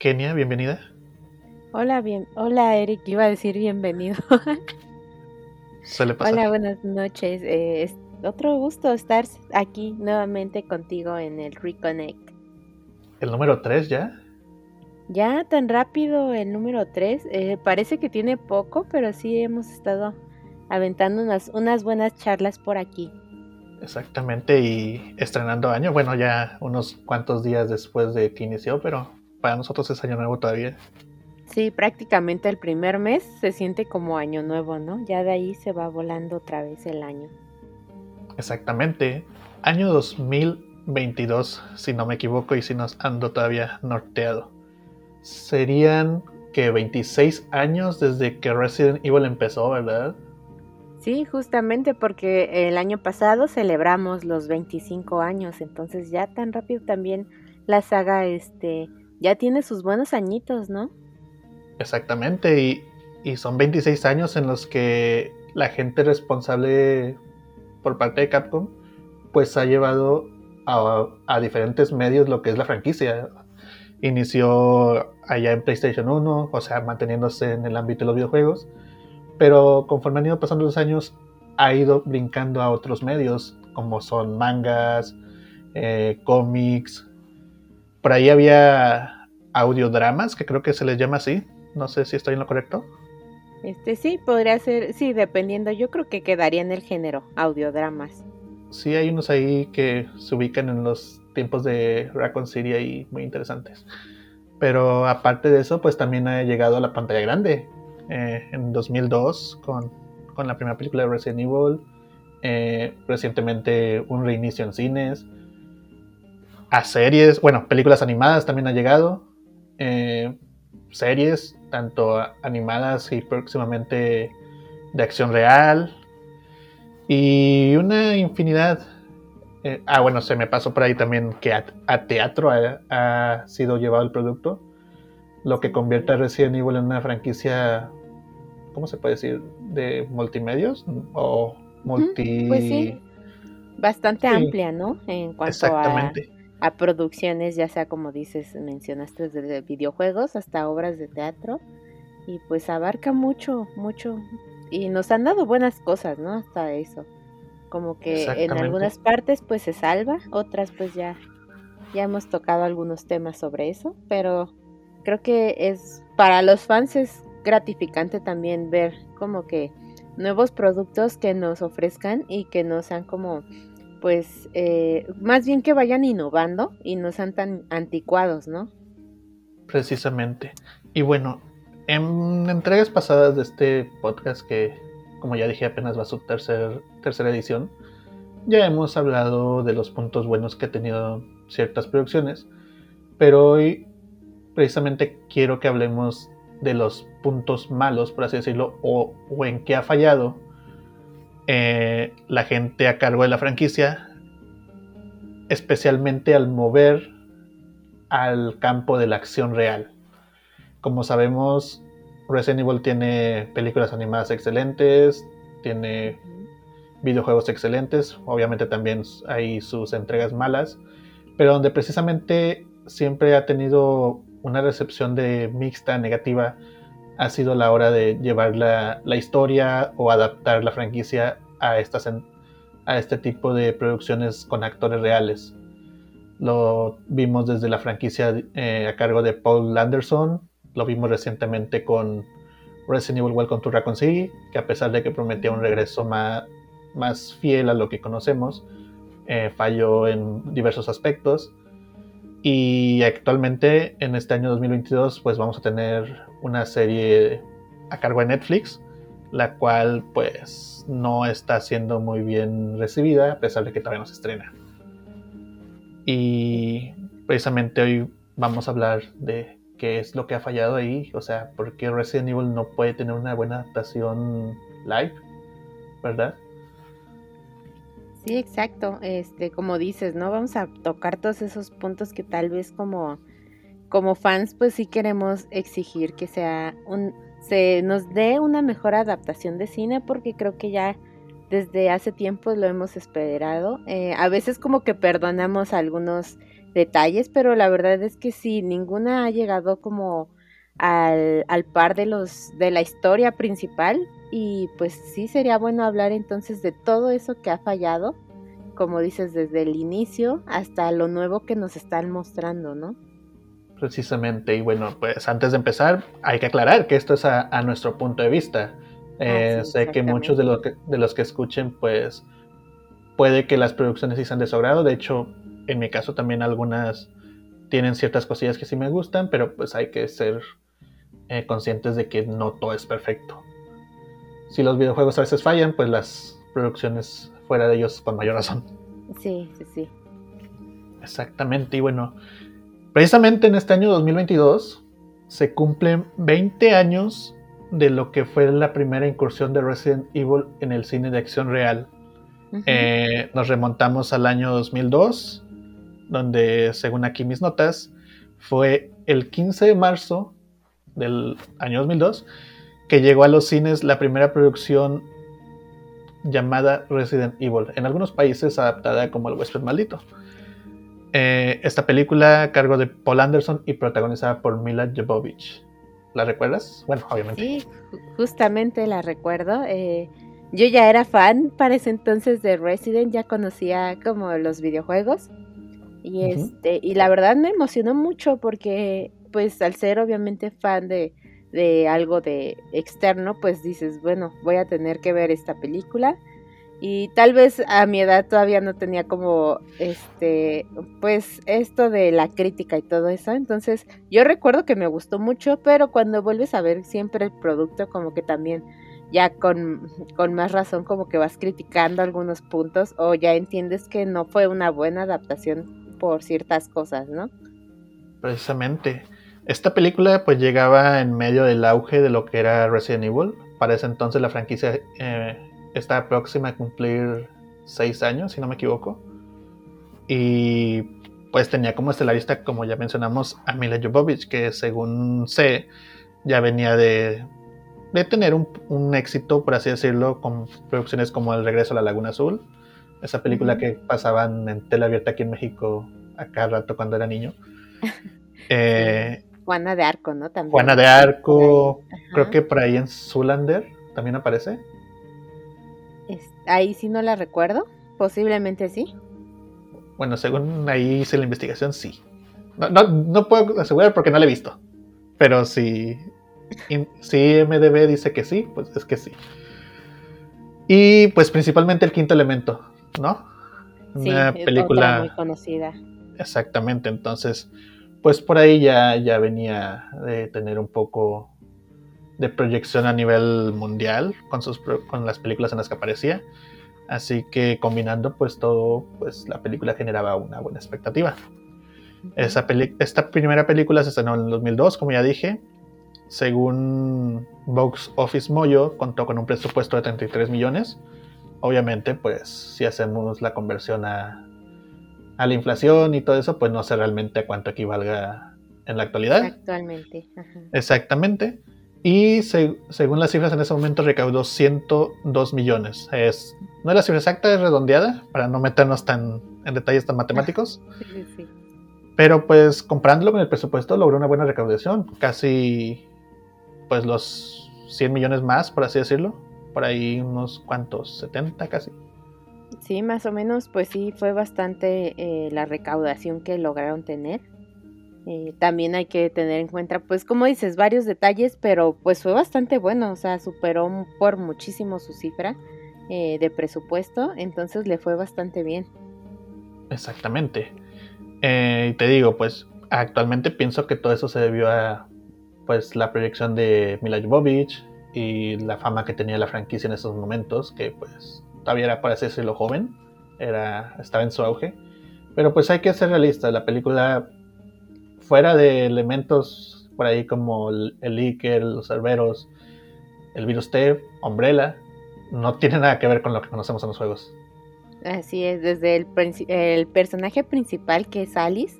Kenia, bienvenida. Hola, bien. Hola, Eric. Iba a decir bienvenido. Suele pasar. Hola, buenas noches. Eh, es otro gusto estar aquí nuevamente contigo en el Reconnect. ¿El número 3 ya? Ya tan rápido el número 3. Eh, parece que tiene poco, pero sí hemos estado aventando unas, unas buenas charlas por aquí. Exactamente, y estrenando año. Bueno, ya unos cuantos días después de que inició, pero para nosotros es año nuevo todavía. Sí, prácticamente el primer mes se siente como año nuevo, ¿no? Ya de ahí se va volando otra vez el año. Exactamente. Año 2022, si no me equivoco y si nos ando todavía norteado. Serían que 26 años desde que Resident Evil empezó, ¿verdad? Sí, justamente porque el año pasado celebramos los 25 años, entonces ya tan rápido también la saga este ya tiene sus buenos añitos, ¿no? Exactamente, y, son 26 años en los que la gente responsable por parte de Capcom pues ha llevado a, a, diferentes medios lo que es la franquicia. Inició allá en PlayStation 1, o sea, manteniéndose en el ámbito de los videojuegos, pero conforme han ido pasando los años ha ido brincando a otros medios, como son mangas, eh, cómics. Por ahí había audiodramas, que creo que se les llama así, no sé si estoy en lo correcto. Este sí, podría ser, sí, dependiendo. Yo creo que quedaría en el género, audiodramas. Sí, hay unos ahí que se ubican en los tiempos de Raccoon City y muy interesantes. Pero aparte de eso, pues también ha llegado a la pantalla grande. Eh, en 2002 con, con, la primera película de Resident Evil. Eh, recientemente un reinicio en cines. A series, bueno, películas animadas también ha llegado. Eh, series, tanto animadas y próximamente de acción real. Y una infinidad. Eh, ah, bueno, se me pasó por ahí también que a, a teatro ha, ha, sido llevado el producto. Lo que convierte a Resident Evil en una franquicia, ¿cómo se puede decir? ¿De multimedios? ¿O multi...? Pues sí, bastante sí. amplia, ¿no? En cuanto Exactamente. a a producciones, ya sea como dices, mencionaste desde videojuegos hasta obras de teatro y pues abarca mucho, mucho y nos han dado buenas cosas, ¿no? Hasta eso. Como que en algunas partes pues se salva, otras pues ya ya hemos tocado algunos temas sobre eso, pero creo que es para los fans es gratificante también ver como que nuevos productos que nos ofrezcan y que no sean como pues eh, más bien que vayan innovando y no sean tan anticuados, ¿no? Precisamente. Y bueno, en entregas pasadas de este podcast, que como ya dije apenas va a su tercer, tercera edición, ya hemos hablado de los puntos buenos que ha tenido ciertas producciones, pero hoy precisamente quiero que hablemos de los puntos malos, por así decirlo, o, o en qué ha fallado eh, la gente a cargo de la franquicia, especialmente al mover al campo de la acción real. Como sabemos, Resident Evil tiene películas animadas excelentes, tiene videojuegos excelentes, obviamente también hay sus entregas malas, pero donde precisamente siempre ha tenido una recepción de mixta, negativa, ha sido la hora de llevar la, la historia o adaptar la franquicia a, estas, a este tipo de producciones con actores reales. Lo vimos desde la franquicia eh, a cargo de Paul Anderson, lo vimos recientemente con Resident Evil Welcome to Raccoon City, que a pesar de que prometía un regreso más, más fiel a lo que conocemos, eh, falló en diversos aspectos. Y actualmente, en este año 2022, pues vamos a tener una serie a cargo de Netflix, la cual pues no está siendo muy bien recibida, a pesar de que todavía no se estrena. Y precisamente hoy vamos a hablar de qué es lo que ha fallado ahí, o sea, por qué Resident Evil no puede tener una buena adaptación live, ¿verdad? Sí, exacto. Este, como dices, ¿no? Vamos a tocar todos esos puntos que tal vez como, como fans, pues sí queremos exigir que sea un, se nos dé una mejor adaptación de cine, porque creo que ya desde hace tiempo lo hemos esperado. Eh, a veces como que perdonamos algunos detalles, pero la verdad es que sí, ninguna ha llegado como al, al par de los de la historia principal y pues sí sería bueno hablar entonces de todo eso que ha fallado, como dices, desde el inicio hasta lo nuevo que nos están mostrando, ¿no? Precisamente, y bueno, pues antes de empezar, hay que aclarar que esto es a, nuestro punto de vista. Ah, eh, sé que muchos de los que, de los que escuchen, pues puede que las producciones sí sean de su agrado. De hecho, en mi caso también algunas tienen ciertas cosillas que sí me gustan, pero pues hay que ser eh, conscientes de que no todo es perfecto. Si los videojuegos a veces fallan, pues las producciones fuera de ellos con mayor razón. Sí, sí, sí. Exactamente, y bueno, Precisamente en este año 2022 se cumplen 20 años de lo que fue la primera incursión de Resident Evil en el cine de acción real. Eh, nos remontamos al año 2002, donde según aquí mis notas, fue el 15 de marzo del año 2002 que llegó a los cines la primera producción llamada Resident Evil, en algunos países adaptada como El huésped maldito. Eh, esta película a cargo de Paul Anderson y protagonizada por Mila Jovovich. ¿La recuerdas? Bueno, obviamente. Sí, justamente la recuerdo. Eh, yo ya era fan para ese entonces de Resident, ya conocía como los videojuegos. Y este, y la verdad me emocionó mucho porque, pues, al ser obviamente fan de, de algo de externo, pues dices, bueno, voy a tener que ver esta película y tal vez a mi edad todavía no tenía como este pues esto de la crítica y todo eso. Entonces yo recuerdo que me gustó mucho pero cuando vuelves a ver siempre el producto como que también ya con, con más razón como que vas criticando algunos puntos o ya entiendes que no fue una buena adaptación por ciertas cosas no precisamente. Esta película pues llegaba en medio del auge de lo que era Resident Evil. Para ese entonces la franquicia eh, está próxima a cumplir seis años, si no me equivoco. Y pues tenía como estelarista, como ya mencionamos, a Mila Jovovich, que según sé, ya venía de, de tener un, éxito, por así decirlo, con producciones como El regreso a la Laguna Azul, esa película que pasaban en tela abierta aquí en México a cada rato cuando era niño. Eh, Juana de Arco, ¿no? También. Juana de Arco, creo que por ahí en Zulander también aparece ahí sí no la recuerdo. Posiblemente sí. Bueno, según ahí hice la investigación, sí. No, puedo asegurar porque no la he visto. Pero si, si MDB dice que sí, pues es que sí. Y pues principalmente el quinto elemento, ¿no? Una película muy conocida. Exactamente, entonces, pues por ahí ya, ya venía de tener un poco de proyección a nivel mundial con, sus, con las películas en las que aparecía. Así que combinando pues todo, pues la película generaba una buena expectativa. Esa esta primera película se estrenó en 2002, como ya dije. Según Box Office Moyo, contó con un presupuesto de 33 millones. Obviamente, pues si hacemos la conversión a, a la inflación y todo eso, pues no sé realmente a cuánto equivalga en la actualidad. Actualmente. Exactamente. Y según las cifras en ese momento recaudó 102 millones. Es, no es la cifra exacta, es redondeada, para no meternos tan en detalles tan matemáticos. Pero pues comprándolo con el presupuesto logró una buena recaudación. Casi pues los 100 millones más, por así decirlo. Por ahí unos cuantos, 70 casi. Sí, más o menos, pues sí, fue bastante eh, la recaudación que lograron tener. Eh, también hay que tener en cuenta, pues como dices, varios detalles, pero pues fue bastante bueno, o sea, superó por muchísimo su cifra eh, de presupuesto, entonces le fue bastante bien. Exactamente. Eh, te digo, pues actualmente pienso que todo eso se debió a pues la proyección de Mila Jovovich y la fama que tenía la franquicia en esos momentos, que pues todavía era para decirlo joven, era, estaba en su auge. Pero pues hay que ser realistas, la película fuera de elementos por ahí como el, el los cerberos, el virus T, Umbrella, no tiene nada que ver con lo que conocemos en los juegos. Así es, desde el, el personaje principal que es Alice,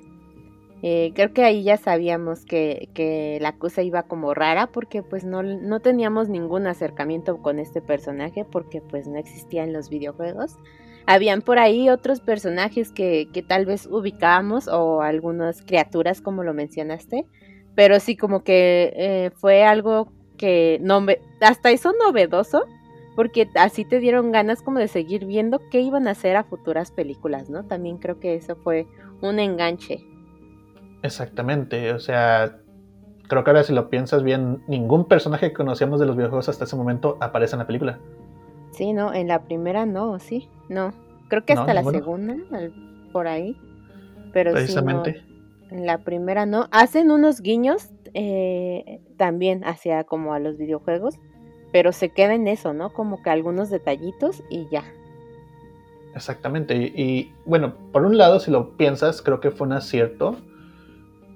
eh, creo que ahí ya sabíamos que, que, la cosa iba como rara porque pues no, no, teníamos ningún acercamiento con este personaje porque pues no existía en los videojuegos. Habían por ahí otros personajes que, que tal vez ubicábamos o algunas criaturas como lo mencionaste, pero sí como que eh, fue algo que no hasta eso novedoso porque así te dieron ganas como de seguir viendo qué iban a hacer a futuras películas, ¿no? También creo que eso fue un enganche. Exactamente, o sea, creo que ahora si lo piensas bien, ningún personaje que conocíamos de los videojuegos hasta ese momento aparece en la película. Sí, no, en la primera no, sí, no. Creo que hasta la segunda, por ahí. Pero Precisamente. Sí, en la primera no. Hacen unos guiños eh, también hacia como a los videojuegos, pero se queda en eso, ¿no? Como que algunos detallitos y ya. Exactamente. Y, bueno, por un lado, si lo piensas, creo que fue un acierto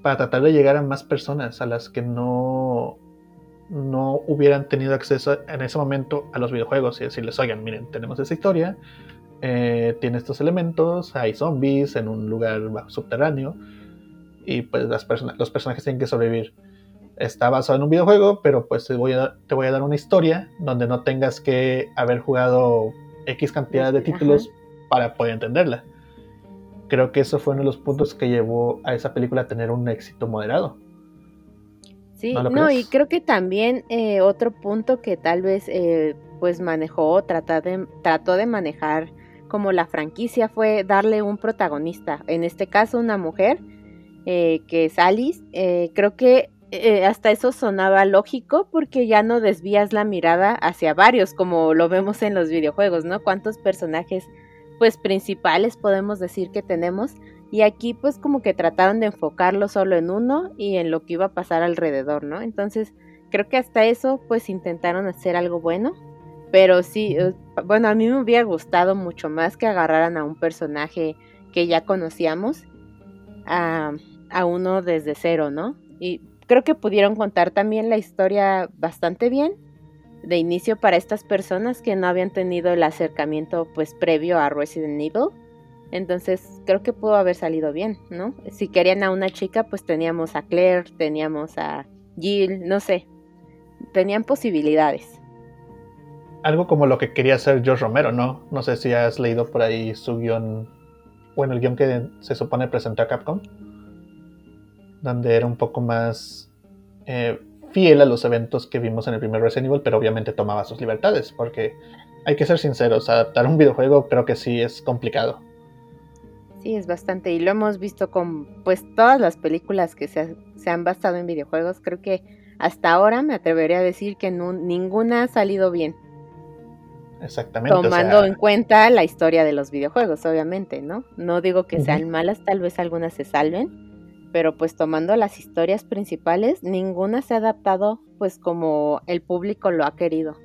para tratar de llegar a más personas a las que no, no hubieran tenido acceso en ese momento a los videojuegos y decirles, oigan, miren, tenemos esa historia, eh, tiene estos elementos, hay zombies en un lugar subterráneo y pues las los personajes tienen que sobrevivir está basado en un videojuego, pero pues te voy, a, te voy a dar una historia donde no tengas que haber jugado X cantidad de títulos para poder entenderla. Creo que eso fue uno de los puntos que llevó a esa película a tener un éxito moderado. Sí, no, y creo que también eh, otro punto que tal vez eh, pues manejó, trató de, trató de manejar como la franquicia fue darle un protagonista, en este caso una mujer, eh, que es Alice. creo que eh, hasta eso sonaba lógico porque ya no desvías la mirada hacia varios como lo vemos en los videojuegos, ¿no? ¿Cuántos personajes pues principales podemos decir que tenemos? Y aquí pues como que trataron de enfocarlo solo en uno y en lo que iba a pasar alrededor, ¿no? Entonces creo que hasta eso pues intentaron hacer algo bueno, pero sí, eh, bueno, a mí me hubiera gustado mucho más que agarraran a un personaje que ya conocíamos a, a uno desde cero, ¿no? Y creo que pudieron contar también la historia bastante bien de inicio para estas personas que no habían tenido el acercamiento pues previo a Resident Evil. Entonces creo que pudo haber salido bien, ¿no? Si querían a una chica, pues teníamos a Claire, teníamos a Jill, no sé. Tenían posibilidades. Algo como lo que quería hacer George Romero, ¿no? No sé si has leído por ahí su guion, bueno, el guion que se supone presentó a Capcom donde era un poco más eh, fiel a los eventos que vimos en el primer Resident Evil, pero obviamente tomaba sus libertades, porque hay que ser sinceros, adaptar un videojuego creo que sí es complicado. Sí, es bastante, y lo hemos visto con pues todas las películas que se, han basado en videojuegos, creo que hasta ahora me atrevería a decir que ninguna ha salido bien. Exactamente. Tomando en cuenta la historia de los videojuegos, obviamente, ¿no? No digo que sean malas, tal vez algunas se salven, pero pues tomando las historias principales, ninguna se ha adaptado pues como el público lo ha querido.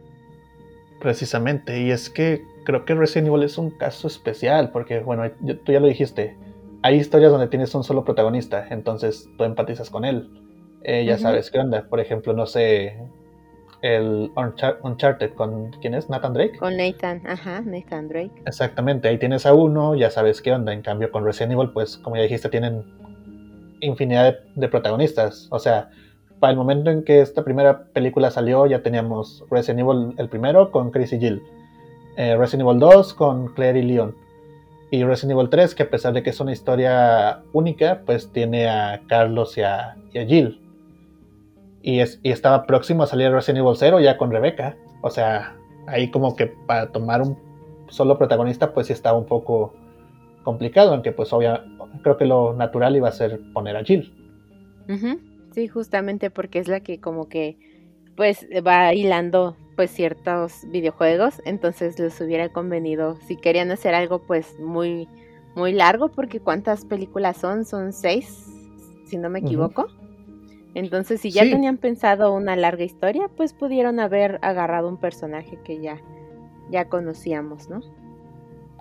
Precisamente, y es que creo que Resident Evil es un caso especial, porque bueno, tú ya lo dijiste, hay historias donde tienes un solo protagonista, entonces tú empatizas con él. Eh, ya sabes qué onda, por ejemplo, no sé, el Uncharted con quién es Nathan Drake con Nathan ajá Nathan Drake exactamente ahí tienes a uno ya sabes qué onda en cambio con Resident Evil pues como ya dijiste tienen infinidad de, protagonistas. O sea, para el momento en que esta primera película salió, ya teníamos Resident Evil el primero con Chris y Jill, eh, Resident Evil 2 con Claire y Leon, y Resident Evil 3, que a pesar de que es una historia única, pues tiene a Carlos y a, Jill. Y, es, y estaba próximo a salir Resident Evil 0 ya con Rebecca. O sea, ahí como que para tomar un solo protagonista, pues sí estaba un poco complicado, aunque pues obviamente creo que lo natural iba a ser poner a Jill. Sí, justamente porque es la que como que pues va hilando pues ciertos videojuegos, entonces les hubiera convenido si querían hacer algo pues muy muy largo porque cuántas películas son, son seis, si no me equivoco. Entonces, si ya tenían pensado una larga historia, pues pudieron haber agarrado un personaje que ya, ya conocíamos, ¿no?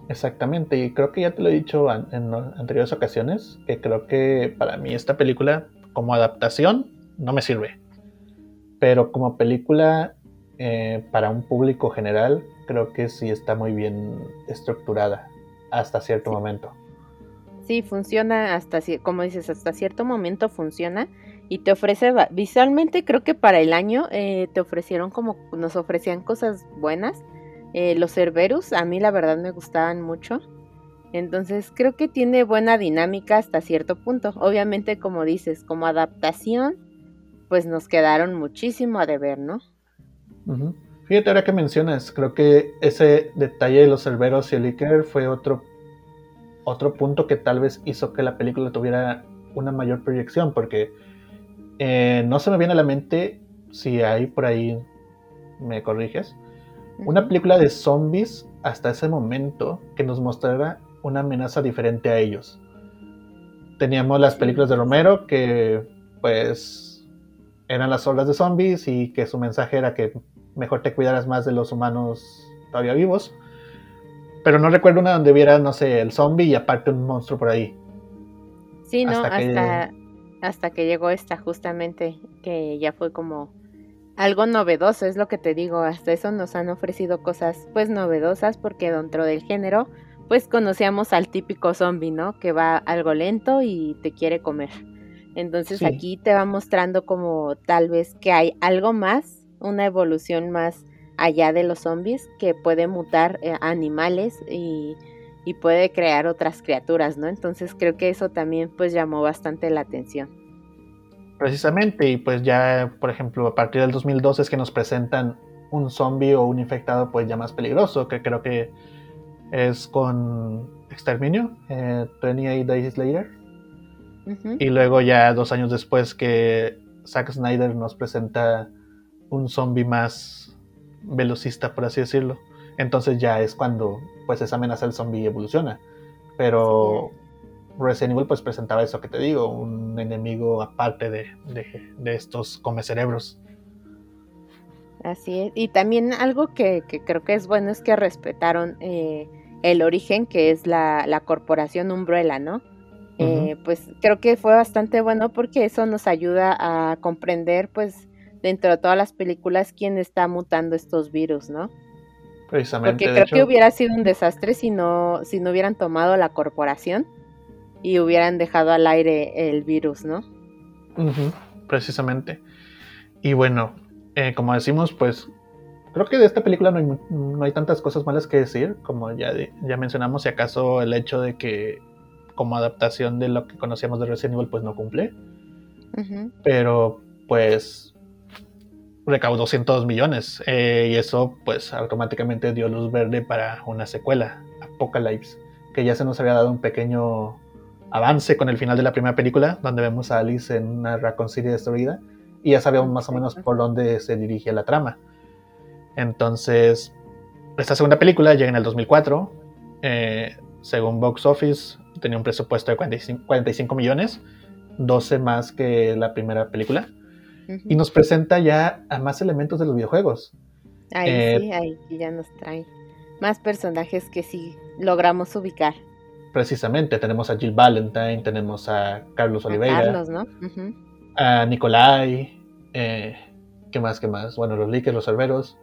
Exactamente, y creo que ya te lo he dicho en anteriores ocasiones, que creo que para mí esta película como adaptación no me sirve, pero como película eh, para un público general creo que sí está muy bien estructurada hasta cierto momento. Sí, funciona hasta, como dices, hasta cierto momento funciona y te ofrece, visualmente creo que para el año eh, te ofrecieron como, nos ofrecían cosas buenas Eh, los Cerberus a mí la verdad me gustaban mucho. Entonces creo que tiene buena dinámica hasta cierto punto. Obviamente como dices, como adaptación, pues nos quedaron muchísimo a deber, ¿no? Fíjate ahora que mencionas, creo que ese detalle de los Cerberos y el Iker fue otro, otro punto que tal vez hizo que la película tuviera una mayor proyección, porque eh, no se me viene a la mente si hay por ahí, me corriges, una película de zombies hasta ese momento que nos mostrara una amenaza diferente a ellos. Teníamos las películas de Romero que pues eran las olas de zombies y que su mensaje era que mejor te cuidaras más de los humanos todavía vivos. Pero no recuerdo una donde viera, no sé, el zombie y aparte un monstruo por ahí. Sí, no, hasta, hasta que llegó esta justamente, que ya fue como algo novedoso, es lo que te digo, hasta eso nos han ofrecido cosas pues novedosas porque dentro del género pues conocíamos al típico zombie, ¿no? Que va algo lento y te quiere comer. Entonces aquí te va mostrando como tal vez que hay algo más, una evolución más allá de los zombies que puede mutar eh, animales y, y, puede crear otras criaturas, ¿no? Entonces creo que eso también pues llamó bastante la atención. Precisamente, y pues ya, por ejemplo, a partir del 2012 es que nos presentan un zombie o un infectado pues ya más peligroso, que creo que es con Exterminio, eh, y Days Slayer. Y luego ya dos años después que Zack Snyder nos presenta un zombie más velocista, por así decirlo. Entonces ya es cuando pues esa amenaza del zombie evoluciona. Pero Resident Evil pues presentaba eso que te digo, un enemigo aparte de, de, estos come cerebros. Así es. Y también algo que, creo que es bueno es que respetaron eh, el origen que es la, la corporación Umbrella, ¿no? Eh, pues creo que fue bastante bueno porque eso nos ayuda a comprender, pues, dentro de todas las películas, quién está mutando estos virus, ¿no? Precisamente. Porque creo que hubiera sido un desastre si no, si no hubieran tomado la corporación y hubieran dejado al aire el virus, ¿no? Precisamente. Y bueno, eh, como decimos, pues creo que de esta película no hay, tantas cosas malas que decir, como ya, ya mencionamos, si acaso el hecho de que como adaptación de lo que conocíamos de Resident Evil, pues no cumple. Pero pues recaudó 102 millones eh, y eso pues automáticamente dio luz verde para una secuela, Apocalypse, que ya se nos había dado un pequeño avance con el final de la primera película, donde vemos a Alice en una Raccoon City destruida y ya sabíamos más o menos por dónde se dirige la trama. Entonces, esta segunda película llega en el 2004. Eh, según Box Office, tenía un presupuesto de 45, millones, 12 más que la primera película. Y nos presenta ya a más elementos de los videojuegos. Ahí eh, sí, ahí ya nos trae más personajes que sí logramos ubicar. Precisamente, tenemos a Jill Valentine, tenemos a Carlos Oliveira. A Carlos, ¿no? A Nicolai. Eh, ¿Qué más? ¿Qué más? Bueno, los Likers, los Cerberos.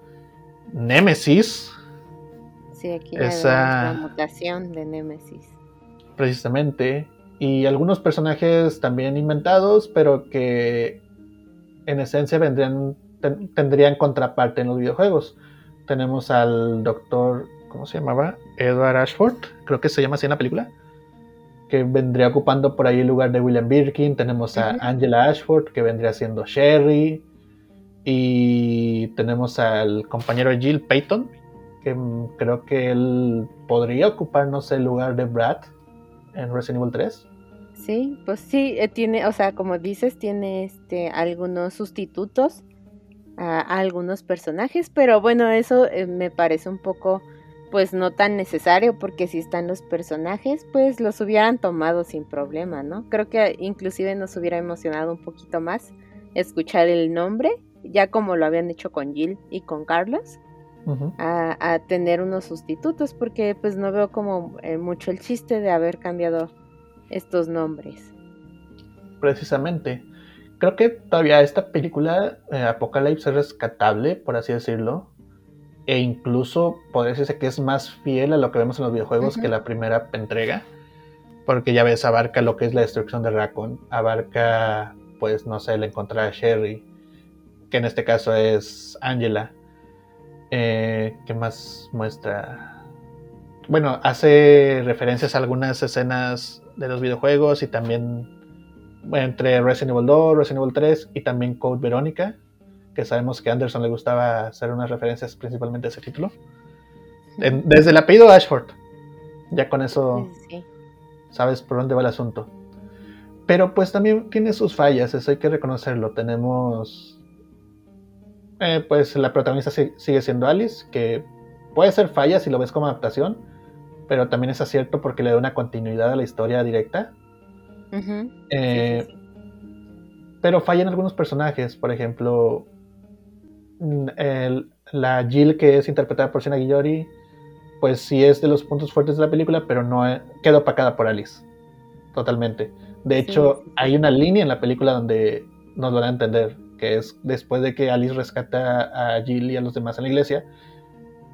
Nemesis. Sí, aquí Esa... la mutación de Nemesis. Precisamente. Y algunos personajes también inventados, pero que en esencia vendrían, tendrían contraparte en los videojuegos. Tenemos al doctor, ¿cómo se llamaba? Edward Ashford, creo que se llama así en la película, que vendría ocupando por ahí el lugar de William Birkin. Tenemos a Angela Ashford, que vendría siendo Sherry. Y tenemos al compañero Jill Payton, que creo que él podría ocupar, no sé, el lugar de Brad en Resident Evil 3. Sí, pues sí, eh, tiene, o sea, como dices, tiene este algunos sustitutos a, algunos personajes, pero bueno, eso eh, me parece un poco, pues no tan necesario, porque si están los personajes, pues los hubieran tomado sin problema, ¿no? Creo que inclusive nos hubiera emocionado un poquito más escuchar el nombre ya como lo habían hecho con Jill y con Carlos, a, tener unos sustitutos, porque pues no veo como eh, mucho el chiste de haber cambiado estos nombres. Precisamente. Creo que todavía esta película, eh, Apocalypse, es rescatable, por así decirlo. E incluso podría decirse que es más fiel a lo que vemos en los videojuegos que la primera entrega. Porque ya ves, abarca lo que es la destrucción de Raccoon. Abarca, pues, no sé, el encontrar a Sherry que en este caso es Angela. Eh, ¿Qué más muestra? Bueno, hace referencias a algunas escenas de los videojuegos y también entre Resident Evil 2, Resident Evil 3 y también Code Verónica, que sabemos que a Anderson le gustaba hacer unas referencias principalmente a ese título. desde el apellido Ashford. Ya con eso sabes por dónde va el asunto. Pero pues también tiene sus fallas, eso hay que reconocerlo. Tenemos... Eh, pues la protagonista sigue siendo Alice, que puede ser falla si lo ves como adaptación, pero también es acierto porque le da una continuidad a la historia directa. Eh, pero fallan algunos personajes, por ejemplo, mm, la Jill que es interpretada por Sienna Guillori, pues sí es de los puntos fuertes de la película, pero no queda opacada por Alice. Totalmente. De hecho, hay una línea en la película donde nos lo van a entender, que es después de que Alice rescata a Jill y a los demás en la iglesia,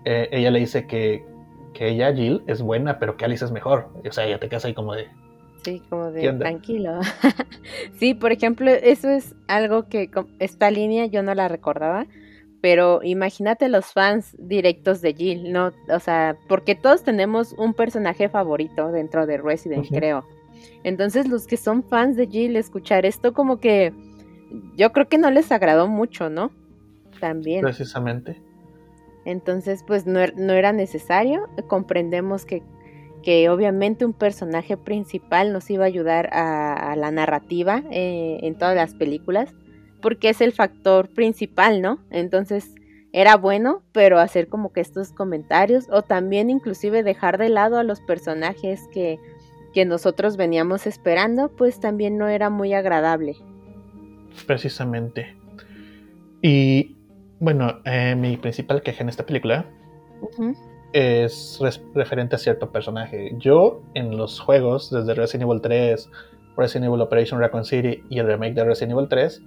eh, ella le dice que, que, ella, Jill, es buena, pero que Alice es mejor. O sea, ella te quedas ahí como de... Sí, como de tranquilo. sí, por ejemplo, eso es algo que esta línea yo no la recordaba, pero imagínate los fans directos de Jill, ¿no? O sea, porque todos tenemos un personaje favorito dentro de Resident, creo. Entonces, los que son fans de Jill, escuchar esto como que yo creo que no les agradó mucho, ¿no? También. Precisamente. Entonces, pues no, er, era necesario. Comprendemos que, que, obviamente un personaje principal nos iba a ayudar a, la narrativa eh, en todas las películas porque es el factor principal, ¿no? Entonces era bueno, pero hacer como que estos comentarios o también inclusive dejar de lado a los personajes que, que nosotros veníamos esperando, pues también no era muy agradable. Precisamente. Y bueno, eh, mi principal queja en esta película es referente a cierto personaje. Yo en los juegos, desde Resident Evil 3, Resident Evil Operation Raccoon City y el remake de Resident Evil 3,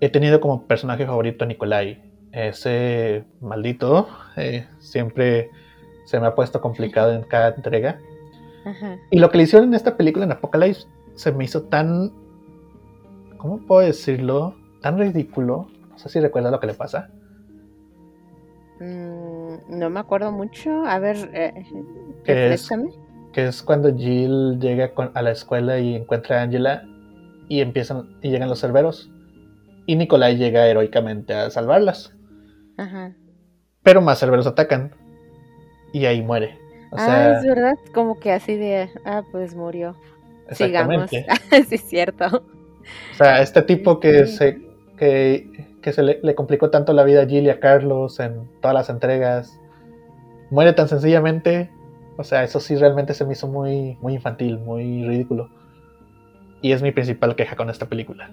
he tenido como personaje favorito a Nikolai. Ese maldito eh, siempre se me ha puesto complicado en cada entrega. Y lo que le hicieron en esta película, en Apocalypse, se me hizo tan. ¿Cómo puedo decirlo? Tan ridículo. No sé si recuerda lo que le pasa. Mm, no me acuerdo mucho. A ver, eh, que, es, que es cuando Jill llega a la escuela y encuentra a Angela y empiezan y llegan los cerberos y Nikolai llega heroicamente a salvarlas. Ajá. Pero más cerberos atacan y ahí muere. ah, es verdad, como que así de, ah, pues murió. Sigamos. sí, es cierto. O sea, este tipo que se que, que se le, complicó tanto la vida a Jill y a Carlos en todas las entregas, muere tan sencillamente. O sea, eso sí realmente se me hizo muy, muy infantil, muy ridículo. Y es mi principal queja con esta película.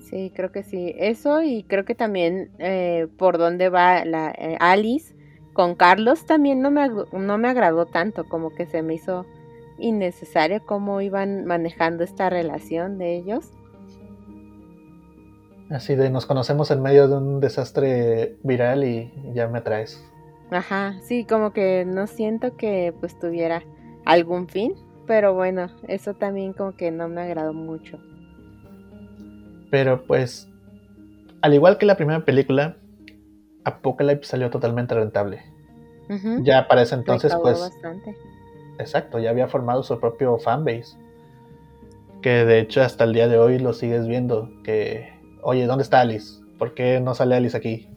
Sí, creo que sí. Eso y creo que también eh, por dónde va la eh, Alice con Carlos también no me, no me agradó tanto, como que se me hizo innecesario cómo iban manejando esta relación de ellos. Así de nos conocemos en medio de un desastre viral y ya me traes. Ajá, sí, como que no siento que pues tuviera algún fin, pero bueno, eso también como que no me agradó mucho. Pero pues, al igual que la primera película, Apocalypse salió totalmente rentable. Ya para ese entonces, pues... Bastante. Exacto, ya había formado su propio fanbase. Que de hecho hasta el día de hoy lo sigues viendo. Que, oye, ¿dónde está Alice? ¿Por qué no sale Alice aquí?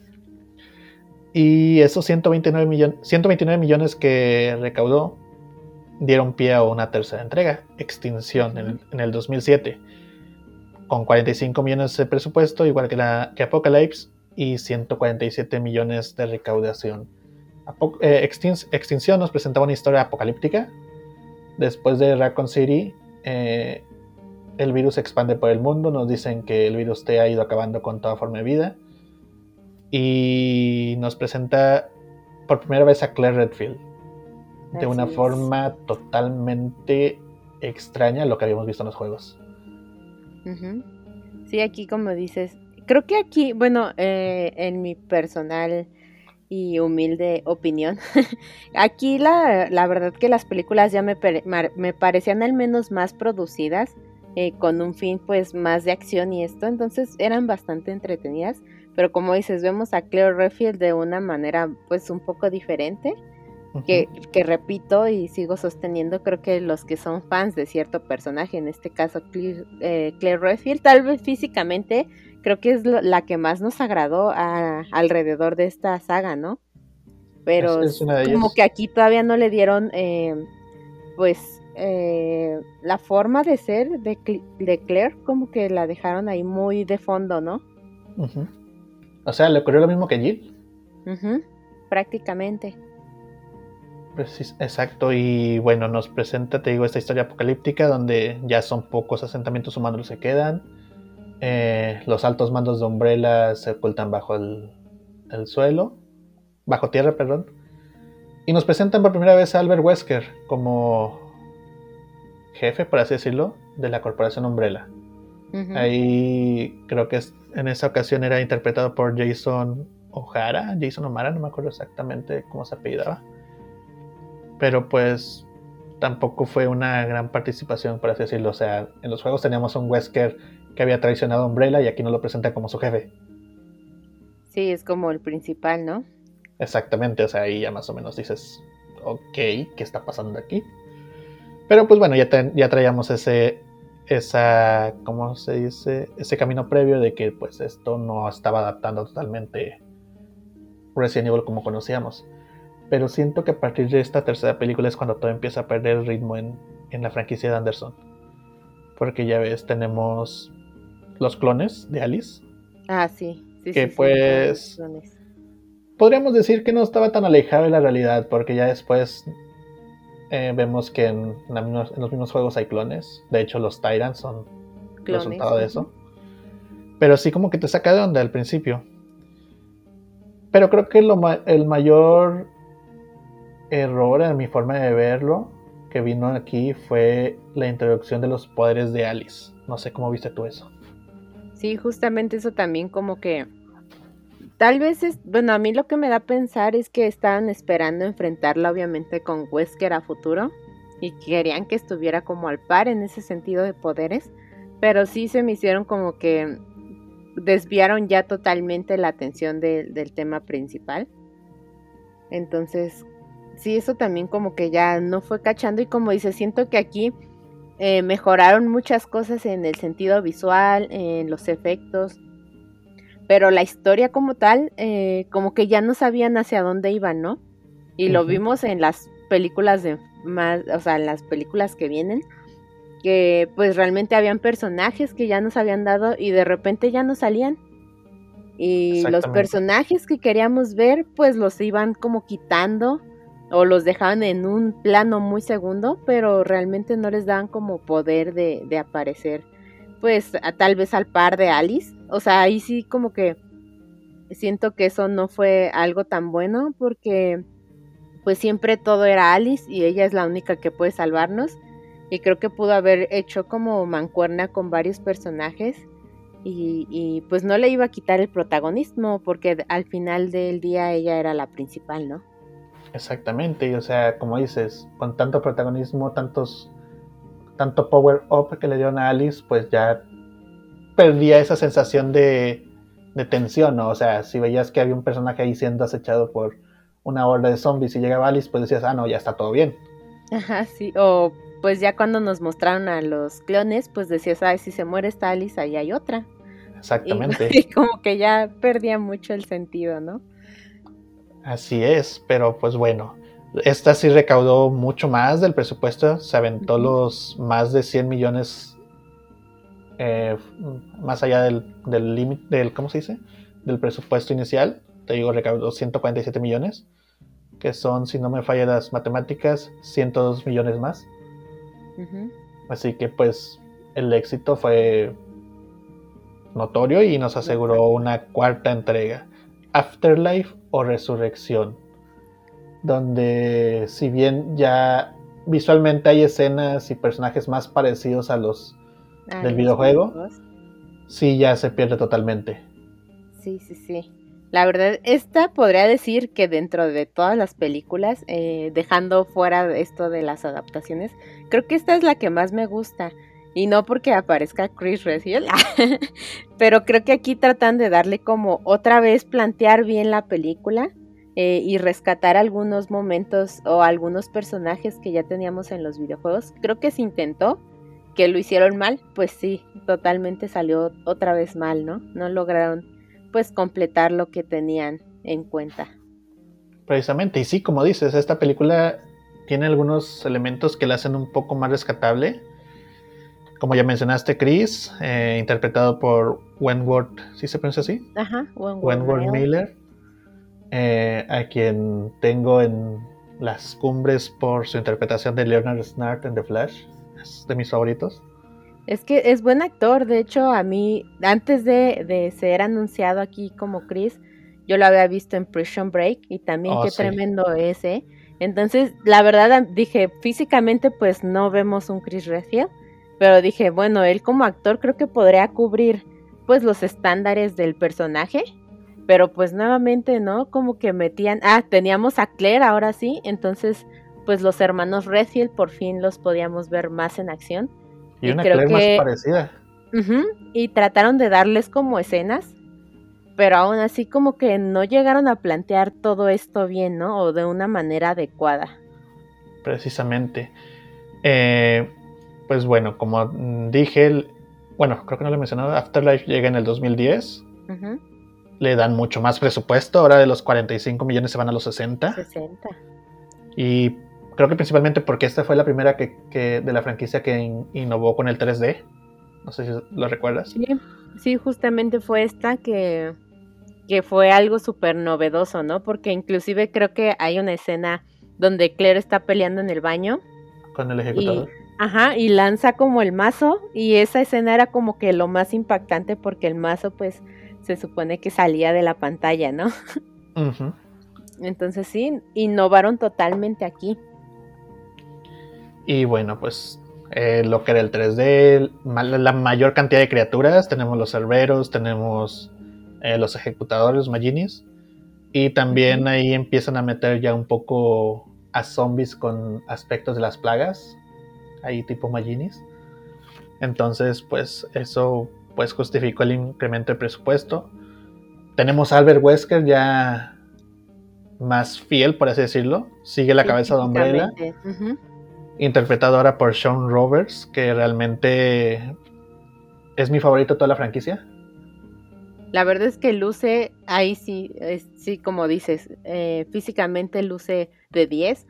Y esos 129, millones 129 millones que recaudó dieron pie a una tercera entrega, Extinción, en, el 2007 con 45 millones de presupuesto, igual que, la, Apocalypse, y 147 millones de recaudación. Eh, Extinción nos presentaba una historia apocalíptica. Después de Raccoon City, eh, el virus se expande por el mundo. Nos dicen que el virus te ha ido acabando con toda forma de vida. Y nos presenta por primera vez a Claire Redfield. De una forma totalmente extraña a lo que habíamos visto en los juegos. Sí, aquí como dices, creo que aquí, bueno, eh, en mi personal y humilde opinión, aquí la, la, verdad que las películas ya me, me parecían al menos más producidas, eh, con un fin pues más de acción y esto, entonces eran bastante entretenidas, pero como dices, vemos a Cleo Redfield de una manera pues un poco diferente, que, que, repito y sigo sosteniendo, creo que los que son fans de cierto personaje, en este caso Claire, eh, Redfield, tal vez físicamente, creo que es la que más nos agradó alrededor de esta saga, ¿no? Pero es, como que aquí todavía no le dieron, eh, pues, eh, la forma de ser de, de, Claire, como que la dejaron ahí muy de fondo, ¿no? O sea, le ocurrió lo mismo que Jill. Prácticamente. exacto, y bueno, nos presenta, te digo, esta historia apocalíptica donde ya son pocos asentamientos humanos los que quedan. Eh, los altos mandos de Umbrella se ocultan bajo el, suelo, bajo tierra, perdón. Y nos presentan por primera vez a Albert Wesker como jefe, por así decirlo, de la corporación Umbrella. Ahí creo que en esa ocasión era interpretado por Jason O'Hara, Jason O'Mara, no me acuerdo exactamente cómo se apellidaba. Pero pues tampoco fue una gran participación, por así decirlo. O sea, en los juegos teníamos un Wesker que había traicionado a Umbrella y aquí nos lo presenta como su jefe. Sí, es como el principal, ¿no? Exactamente, o sea, ahí ya más o menos dices, ok, ¿qué está pasando aquí? Pero pues bueno, ya, ya traíamos ese, esa, ¿cómo se dice? Ese camino previo de que pues esto no estaba adaptando totalmente Resident Evil como conocíamos. Pero siento que a partir de esta tercera película es cuando todo empieza a perder el ritmo en, en la franquicia de Anderson. Porque ya ves, tenemos los clones de Alice. Ah, sí. sí que pues... podríamos decir que no estaba tan alejado de la realidad, porque ya después eh, vemos que en, los mismos juegos hay clones. De hecho, los Tyrants son resultado de eso. Pero sí como que te saca de onda al principio. Pero creo que el mayor error en mi forma de verlo que vino aquí fue la introducción de los poderes de Alice. No sé cómo viste tú eso. Sí, justamente eso también como que Tal vez es, bueno, a mí lo que me da a pensar es que estaban esperando enfrentarla obviamente con Wesker a futuro y querían que estuviera como al par en ese sentido de poderes, pero sí se me hicieron como que desviaron ya totalmente la atención del tema principal. Entonces, sí, eso también como que ya no fue cachando y como dice, siento que aquí eh, mejoraron muchas cosas en el sentido visual, en los efectos, pero la historia como tal, eh, como que ya no sabían hacia dónde iban, ¿no? Y lo vimos en las películas de más, o sea, en las películas que vienen, que pues realmente habían personajes que ya nos habían dado y de repente ya no salían. Y los personajes que queríamos ver, pues los iban como quitando o los dejaban en un plano muy segundo, pero realmente no les daban como poder de, de aparecer pues tal vez al par de Alice. O sea, ahí sí como que siento que eso no fue algo tan bueno porque pues siempre todo era Alice y ella es la única que puede salvarnos. Y creo que pudo haber hecho como mancuerna con varios personajes y, y pues no le iba a quitar el protagonismo porque al final del día ella era la principal, ¿no? Exactamente, y o sea, como dices, con tanto protagonismo, tantos tanto power up que le dieron a Alice, pues ya perdía esa sensación de, tensión, ¿no? O sea, si veías que había un personaje ahí siendo acechado por una horda de zombies y llegaba Alice, pues decías, ah, no, ya está todo bien. Ajá, sí, o pues ya cuando nos mostraron a los clones, pues decías, ah, si se muere esta Alice, ahí hay otra. Exactamente. Y, como que ya perdía mucho el sentido, ¿no? Así es, pero pues bueno, esta sí recaudó mucho más del presupuesto, se aventó los más de 100 millones eh, más allá del límite, del, ¿cómo se dice? Del presupuesto inicial. Te digo, recaudó 147 millones, que son, si no me fallan las matemáticas, 102 millones más. Así que pues el éxito fue notorio y nos aseguró una cuarta entrega. Afterlife o Resurrección donde si bien ya visualmente hay escenas y personajes más parecidos a los ah, del videojuego, sí ya se pierde totalmente. Sí, sí, sí. La verdad, esta podría decir que dentro de todas las películas, eh, dejando fuera esto de las adaptaciones, creo que esta es la que más me gusta. Y no porque aparezca Chris Redfield, pero creo que aquí tratan de darle como otra vez plantear bien la película eh, y rescatar algunos momentos o algunos personajes que ya teníamos en los videojuegos. Creo que se intentó, que lo hicieron mal, pues sí, totalmente salió otra vez mal, ¿no? No lograron pues completar lo que tenían en cuenta. Precisamente, y sí, como dices, esta película tiene algunos elementos que la hacen un poco más rescatable. Como ya mencionaste, Chris, eh, interpretado por Wentworth, ¿sí se pronuncia así? Ajá, Wentworth, Miller, eh, a quien tengo en las cumbres por su interpretación de Leonard Snart en The Flash. Es de mis favoritos. Es que es buen actor, de hecho a mí, antes de, de ser anunciado aquí como Chris, yo lo había visto en Prison Break y también oh, qué tremendo es, ¿eh? Entonces, la verdad dije, físicamente pues no vemos un Chris Redfield, pero dije, bueno, él como actor creo que podría cubrir pues los estándares del personaje, pero pues nuevamente, ¿no? Como que metían, ah, teníamos a Claire ahora sí, entonces pues los hermanos Redfield por fin los podíamos ver más en acción. Y, una Claire más parecida. y trataron de darles como escenas pero aún así como que no llegaron a plantear todo esto bien, ¿no? O de una manera adecuada. Precisamente. Eh, pues bueno, como dije, bueno, creo que no lo he mencionado, Afterlife llega en el 2010. Le dan mucho más presupuesto, ahora de los 45 millones se van a los 60. 60. Y creo que principalmente porque esta fue la primera que, de la franquicia que innovó con el 3D. No sé si lo recuerdas. Sí, sí, justamente fue esta que que fue algo súper novedoso, ¿no? Porque inclusive creo que hay una escena donde Claire está peleando en el baño. Con el ejecutador. ajá, y lanza como el mazo y esa escena era como que lo más impactante porque el mazo pues se supone que salía de la pantalla, ¿no? Entonces sí, innovaron totalmente aquí. Y bueno, pues eh, lo que era el 3D, la mayor cantidad de criaturas, tenemos los cerberos, tenemos eh, los ejecutadores, Maginis. Y también ahí empiezan a meter ya un poco a zombies con aspectos de las plagas, ahí tipo Maginis. Entonces, pues eso pues justificó el incremento de presupuesto. Tenemos a Albert Wesker ya más fiel, por así decirlo. Sigue la cabeza de Umbrella. Interpretado ahora por Sean Roberts, que realmente es mi favorito de toda la franquicia. La verdad es que luce, ahí sí, sí, como dices, eh, físicamente luce de 10.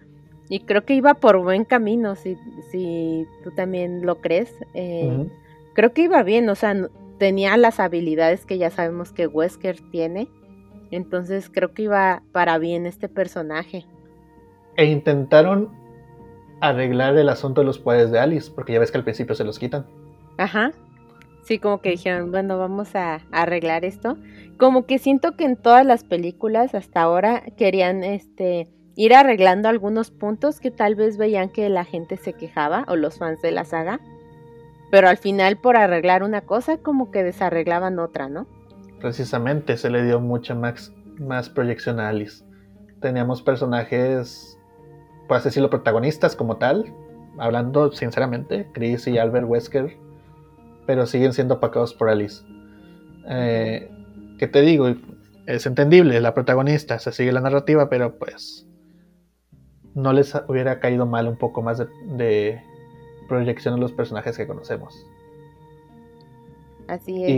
Y creo que iba por buen camino, si, si tú también lo crees. Eh, creo que iba bien, o sea, tenía las habilidades que ya sabemos que Wesker tiene. Entonces creo que iba para bien este personaje. E intentaron arreglar el asunto de los poderes de Alice, porque ya ves que al principio se los quitan. Ajá. Sí, como que dijeron, bueno, vamos a, arreglar esto. Como que siento que en todas las películas hasta ahora querían este ir arreglando algunos puntos que tal vez veían que la gente se quejaba o los fans de la saga. Pero al final por arreglar una cosa como que desarreglaban otra, ¿no? Precisamente se le dio mucha más, más proyección a Alice. Teníamos personajes, por así decirlo, protagonistas como tal. Hablando sinceramente, Chris y Albert Wesker pero siguen siendo apacados por Alice. Eh, ¿Qué te digo? Es entendible, la protagonista, se sigue la narrativa, pero pues no les hubiera caído mal un poco más de, proyección a los personajes que conocemos. Así es.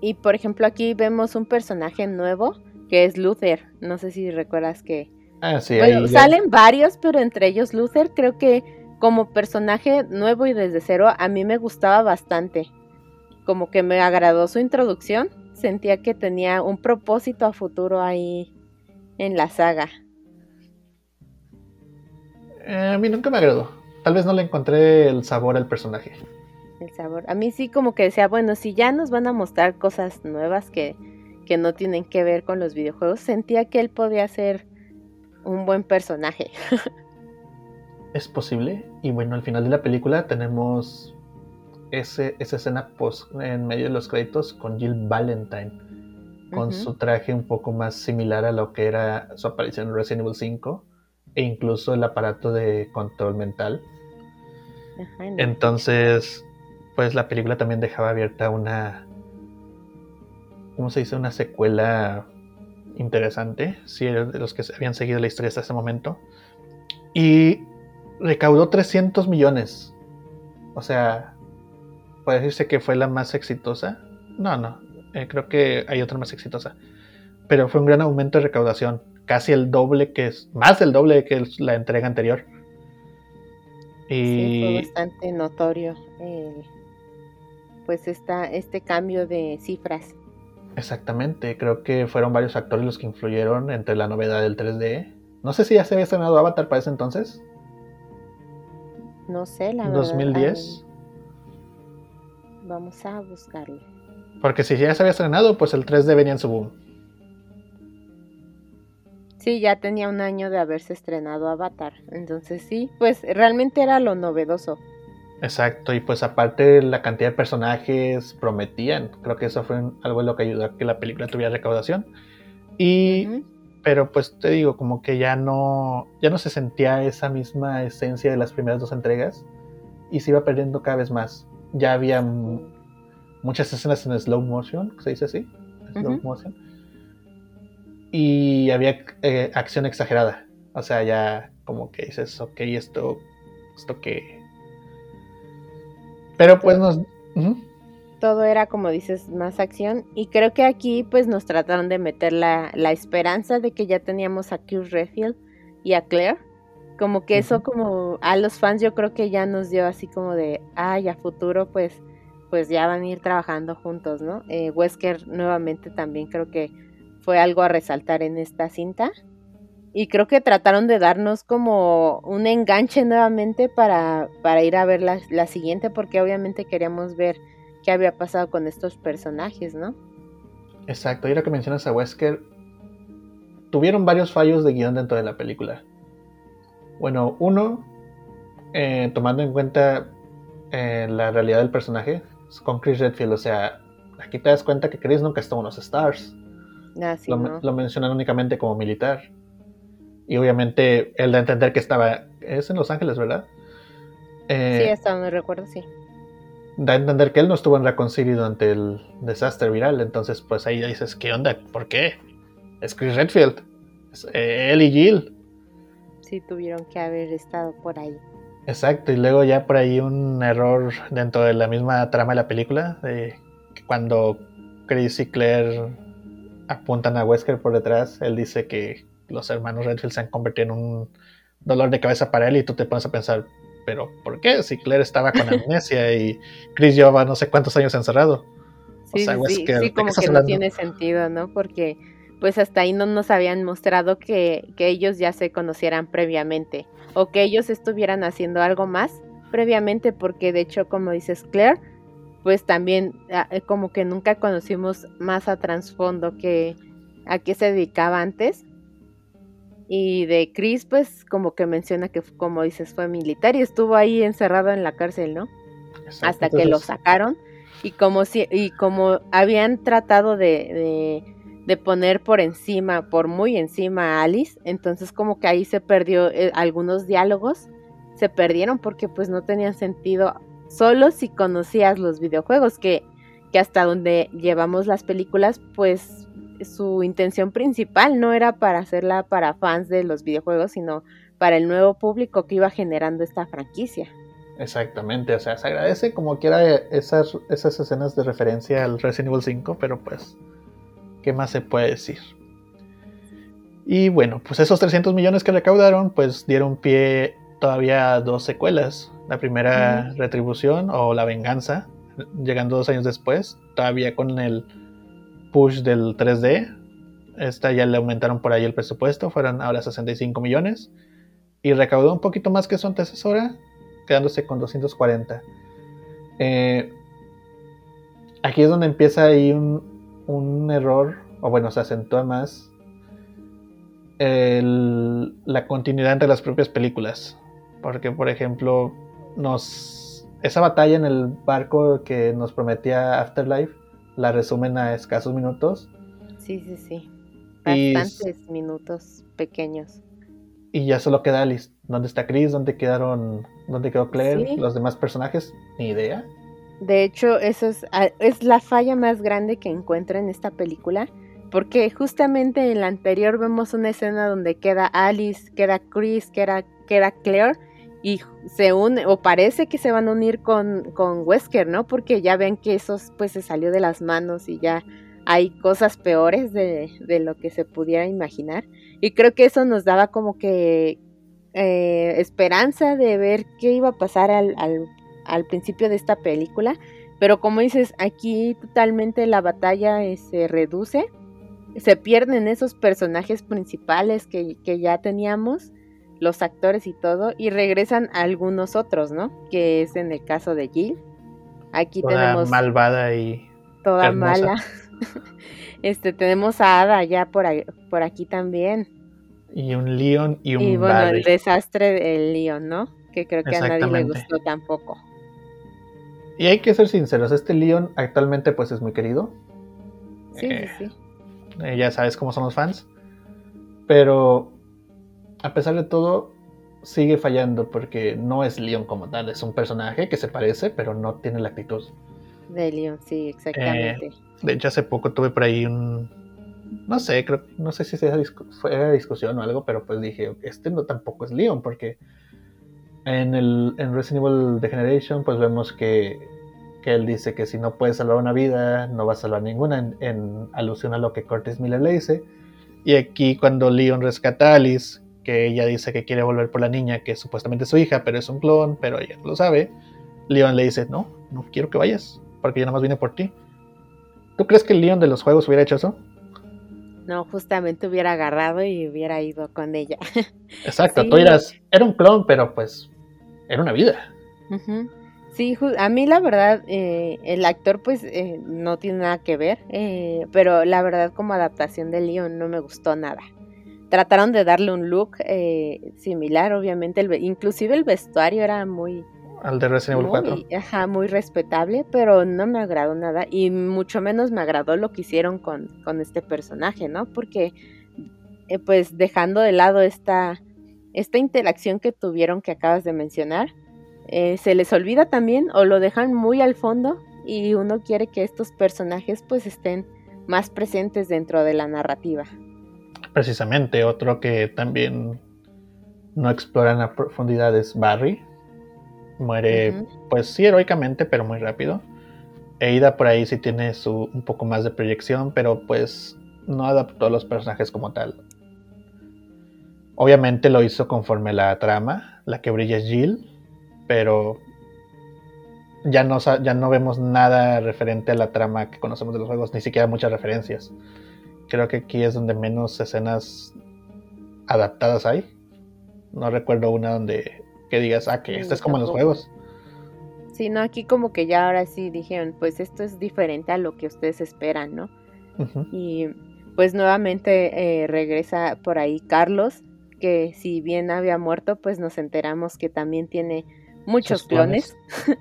Y, por ejemplo aquí vemos un personaje nuevo que es Luther. No sé si recuerdas que... Ah, sí, salen varios, pero entre ellos Luther creo que como personaje nuevo y desde cero, a mí me gustaba bastante. Como que me agradó su introducción. Sentía que tenía un propósito a futuro ahí en la saga. Eh, a mí nunca me agradó. Tal vez no le encontré el sabor al personaje. El sabor. A mí sí como que decía, bueno, si ya nos van a mostrar cosas nuevas que, que no tienen que ver con los videojuegos, sentía que él podía ser un buen personaje. es posible. Y bueno, al final de la película tenemos ese, esa escena post, en medio de los créditos con Jill Valentine, con su traje un poco más similar a lo que era su aparición en Resident Evil 5 e incluso el aparato de control mental. Entonces, pues la película también dejaba abierta una, ¿cómo se dice? Una secuela interesante, si de los que habían seguido la historia hasta ese momento. Y recaudó 300 millones. O sea, puede decirse que fue la más exitosa. No, no, eh, creo que hay otra más exitosa. Pero fue un gran aumento de recaudación, casi el doble que es, más del doble que la entrega anterior. Y... fue bastante notorio pues esta, este cambio de cifras. Exactamente, creo que fueron varios actores los que influyeron entre la novedad del 3D. No sé si ya se había estrenado Avatar para ese entonces. No sé, la verdad. 2010. Vamos a buscarlo. Porque si ya se había estrenado, pues el 3D venía en su boom. Sí, ya tenía un año de haberse estrenado Avatar. Entonces sí, pues realmente era lo novedoso. Exacto, y pues aparte la cantidad de personajes prometían, creo que eso fue algo de lo que ayudó a que la película tuviera recaudación. Y, pero pues te digo, como que ya no, ya no se sentía esa misma esencia de las primeras dos entregas y se iba perdiendo cada vez más. Ya había muchas escenas en slow motion, ¿se dice así? Slow motion. Y había eh, acción exagerada. O sea, ya como que dices, ok, esto, esto que pero pues nos... Todo era, como dices, más acción. Y creo que aquí pues nos trataron de meter la, la esperanza de que ya teníamos a Q Redfield y a Claire. Como que eso como a los fans yo creo que ya nos dio así como de, ay, a futuro pues pues ya van a ir trabajando juntos, ¿no? Eh, Wesker nuevamente también creo que fue algo a resaltar en esta cinta. Y creo que trataron de darnos como un enganche nuevamente para, para ir a ver la, la, siguiente, porque obviamente queríamos ver qué había pasado con estos personajes, ¿no? Exacto, y ahora que mencionas a Wesker, tuvieron varios fallos de guion dentro de la película. Bueno, uno, eh, tomando en cuenta eh, la realidad del personaje, con Chris Redfield, o sea, aquí te das cuenta que Chris nunca estuvo en los Stars. Ah, lo, lo mencionan únicamente como militar. Y obviamente él da a entender que estaba. Es en Los Ángeles, ¿verdad? Eh, sí, hasta donde recuerdo, sí. Da a entender que él no estuvo en Reconcilio durante el desastre viral. Entonces, pues ahí dices, ¿qué onda? ¿Por qué? Es Chris Redfield. Es, eh, él y Jill. Sí, tuvieron que haber estado por ahí. Exacto, y luego ya por ahí un error dentro de la misma trama de la película. De cuando Chris y Claire apuntan a Wesker por detrás, él dice que los hermanos Redfield se han convertido en un dolor de cabeza para él y tú te pones a pensar, pero ¿por qué? Si Claire estaba con amnesia y Chris llevaba no sé cuántos años encerrado. Sí, sí, sí, como que no tiene sentido, ¿no? Porque pues hasta ahí no nos habían mostrado que, que ellos ya se conocieran previamente o que ellos estuvieran haciendo algo más previamente porque de hecho como dices Claire pues también ah, eh, como que nunca conocimos más a trasfondo que a qué se dedicaba antes y de Chris, pues como que menciona que, como dices, fue militar y estuvo ahí encerrado en la cárcel, ¿no? Hasta que lo sacaron. Y como, si, y como habían tratado de, de, poner por encima, por muy encima a Alice, entonces como que ahí se perdió eh, algunos diálogos, se perdieron porque pues no tenían sentido solo si conocías los videojuegos, que, que hasta donde llevamos las películas, pues su intención principal no era para hacerla para fans de los videojuegos, sino para el nuevo público que iba generando esta franquicia. Exactamente, o sea, se agradece como quiera esas, esas escenas de referencia al Resident Evil 5, pero pues, ¿qué más se puede decir? Y bueno, pues esos 300 millones que recaudaron, pues dieron pie todavía a dos secuelas. La primera, Retribución o La Venganza, llegando dos años después, todavía con el push del 3D. Esta ya le aumentaron por ahí el presupuesto, fueron ahora 65 millones. Y recaudó un poquito más que su antecesora, quedándose con 240. Eh, aquí es donde empieza ahí un, error, o bueno, se acentúa más la continuidad entre las propias películas. Porque, por ejemplo, nos, esa batalla en el barco que nos prometía Afterlife la resumen a escasos minutos. Sí, sí, sí. Bastantes minutos pequeños. Y ya solo queda Alice. ¿Dónde está Chris? ¿Dónde quedaron? ¿Dónde quedó Claire? Los demás personajes, ni idea. De hecho, eso es, ah, es la falla más grande que encuentro en esta película, porque justamente en la anterior vemos una escena donde queda Alice, queda Chris, queda, queda Claire, y se une, o parece que se van a unir con, con Wesker, ¿no? Porque ya ven que eso pues se salió de las manos y ya hay cosas peores de, de lo que se pudiera imaginar. Y creo que eso nos daba como que eh, esperanza de ver qué iba a pasar al, al, al, principio de esta película. Pero como dices, aquí totalmente la batalla eh, se reduce. Se pierden esos personajes principales que, que ya teníamos, los actores y todo, y regresan algunos otros, ¿no? Que es en el caso de Jill. Aquí toda tenemos. malvada y. Toda hermosa. mala. este, tenemos a Ada ya por, ahí, por aquí también. Y un Leon y un Y bueno, Barry. el desastre del Leon, ¿no? Que creo que a nadie le gustó tampoco. Y hay que ser sinceros, este Leon actualmente pues es muy querido. Sí, eh, sí, sí. Eh, ya sabes cómo son los fans. Pero a pesar de todo, sigue fallando porque no es Leon como tal, es un personaje que se parece, pero no tiene la actitud. De Leon, sí, exactamente. Eh, de hecho, hace poco tuve por ahí un, no sé, creo, no sé si esa fue discusión o algo, pero pues dije, este no tampoco es Leon, porque en, el, en Resident Evil The Generation, pues vemos que, que, él dice que si no puede salvar una vida, no va a salvar ninguna, en, en, alusión a lo que Curtis Miller le dice. Y aquí cuando Leon rescata a Alice, que ella dice que quiere volver por la niña, que es supuestamente su hija, pero es un clon, pero ella no lo sabe, Leon le dice, no, no quiero que vayas, porque yo nada más vine por ti. ¿Tú crees que el Leon de los juegos hubiera hecho eso? No, justamente hubiera agarrado y hubiera ido con ella. Exacto, sí. tú dirás, era un clon, pero pues era una vida. Uh -huh. Sí, a mí la verdad, eh, el actor pues eh, no tiene nada que ver, eh, pero la verdad como adaptación de Leon no me gustó nada. Trataron de darle un look eh, similar, obviamente, el, inclusive el vestuario era muy... Al de Resident Evil 4. Ajá, muy respetable, pero no me agradó nada y mucho menos me agradó lo que hicieron con, con este personaje, ¿no? Porque eh, pues dejando de lado esta, esta interacción que tuvieron que acabas de mencionar, eh, se les olvida también o lo dejan muy al fondo y uno quiere que estos personajes pues estén más presentes dentro de la narrativa. Precisamente, otro que también no exploran a profundidad es Barry. Muere, uh -huh. pues sí, heroicamente, pero muy rápido. Eida por ahí sí tiene su, un poco más de proyección, pero pues no adaptó a los personajes como tal. Obviamente lo hizo conforme la trama, la que brilla es Jill, pero ya no, ya no vemos nada referente a la trama que conocemos de los juegos, ni siquiera muchas referencias. Creo que aquí es donde menos escenas adaptadas hay. No recuerdo una donde que digas, ah, que esta es como en los juegos. Sí, no, aquí como que ya ahora sí dijeron, pues esto es diferente a lo que ustedes esperan, ¿no? Uh -huh. Y pues nuevamente eh, regresa por ahí Carlos, que si bien había muerto, pues nos enteramos que también tiene muchos clones. clones.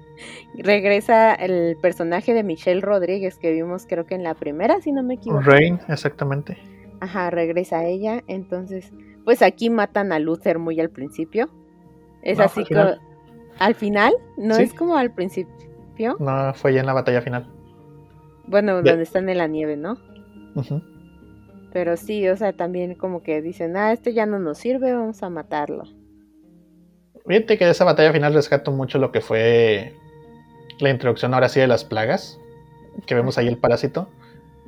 Regresa el personaje de Michelle Rodríguez que vimos creo que en la primera, si no me equivoco. Rain, exactamente. Ajá, regresa ella. Entonces, pues aquí matan a Luther muy al principio. Es no, así como... ¿Al final? ¿No ¿Sí? es como al principio? No, fue ya en la batalla final. Bueno, yeah. donde están en la nieve, ¿no? Uh -huh. Pero sí, o sea, también como que dicen, ah, este ya no nos sirve, vamos a matarlo. Fíjate que de esa batalla final rescato mucho lo que fue la introducción ahora sí de las plagas, que vemos ahí el parásito,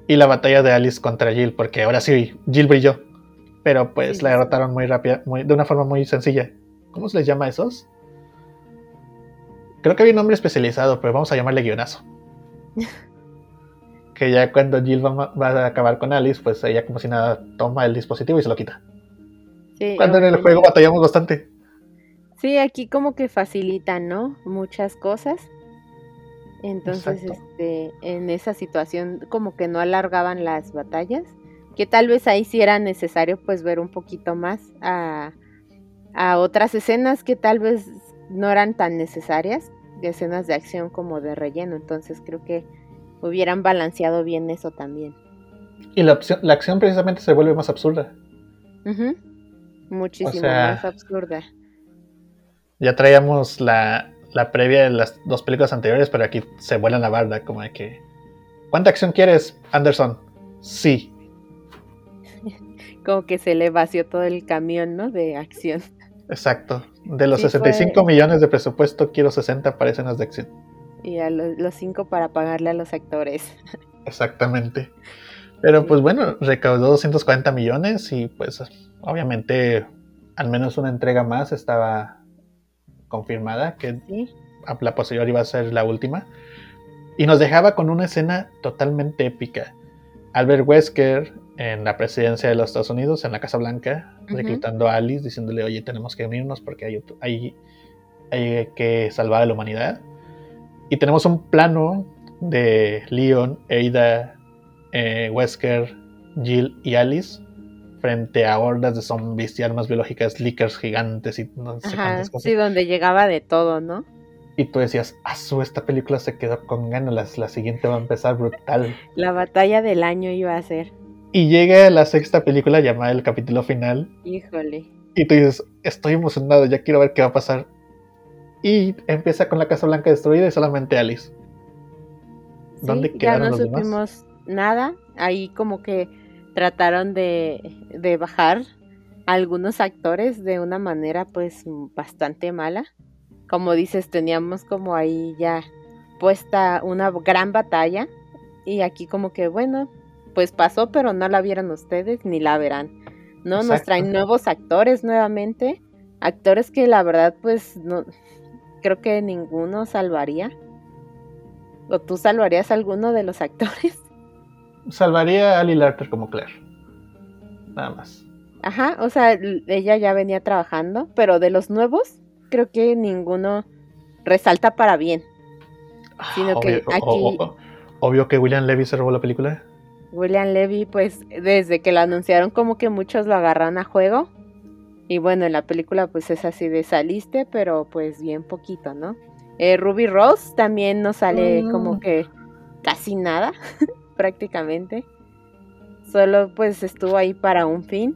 y la batalla de Alice contra Jill, porque ahora sí, Jill brilló, pero pues sí, la derrotaron muy rápida, muy, de una forma muy sencilla. ¿Cómo se les llama a esos? Creo que había un nombre especializado, pero vamos a llamarle guionazo. que ya cuando Jill va, va, a acabar con Alice, pues ella como si nada toma el dispositivo y se lo quita. Sí, cuando en el juego batallamos bastante. Sí, aquí como que facilitan, ¿no? Muchas cosas. Entonces, Exacto. este, en esa situación como que no alargaban las batallas, que tal vez ahí sí era necesario pues ver un poquito más a, a otras escenas que tal vez no eran tan necesarias, de escenas de acción como de relleno, entonces creo que hubieran balanceado bien eso también. Y la, opción, la acción precisamente se vuelve más absurda. Uh -huh. Muchísimo o sea, más absurda ya traíamos la, la previa de las dos películas anteriores, pero aquí se vuelan la barda, como de que. ¿Cuánta acción quieres, Anderson? Sí. como que se le vació todo el camión, ¿no? De acción. Exacto. De los 65 millones de presupuesto, quiero 60 para escenas de acción. Y a los 5 para pagarle a los actores. Exactamente. Pero pues bueno, recaudó 240 millones y pues obviamente al menos una entrega más estaba confirmada, que la posterior iba a ser la última. Y nos dejaba con una escena totalmente épica. Albert Wesker en la presidencia de los Estados Unidos, en la Casa Blanca, reclutando a Alice, diciéndole, oye, tenemos que unirnos porque hay, hay, hay que salvar a la humanidad. Y tenemos un plano de Leon, Ada, eh, Wesker, Jill y Alice frente a hordas de zombies y armas biológicas, lickers gigantes y no sé cuántas cosas. Sí, donde llegaba de todo, ¿no? Y tú decías, ah, esta película se quedó con ganas, la, siguiente va a empezar brutal. La batalla del año iba a ser. Y llega la sexta película llamada El capítulo final. Híjole. Y tú dices, estoy emocionado, ya quiero ver qué va a pasar. Y empieza con la Casa Blanca destruida y solamente Alice. ¿Dónde quedaron ya no supimos nada. Ahí como que trataron de, bajar a algunos actores de una manera pues bastante mala. Como dices, teníamos como ahí ya puesta una gran batalla y aquí como que bueno, pues pasó, pero no la vieron ustedes ni la verán. ¿No? Nos traen nuevos actores nuevamente, actores que la verdad pues no creo que ninguno salvaría. ¿O tú salvarías a alguno de los actores? Salvaría a Ali Larter como Claire. Nada más. Ajá, o sea, ella ya venía trabajando, pero de los nuevos, creo que ninguno resalta para bien. Sino que aquí. obvio que William Levy se robó la película. William Levy, pues desde que lo anunciaron, como que muchos lo agarran a juego. Y bueno, en la película, pues es así de saliste, pero pues bien poquito, ¿no? Eh, Ruby Rose también no sale como mm. que casi nada. prácticamente. Solo pues estuvo ahí para un fin.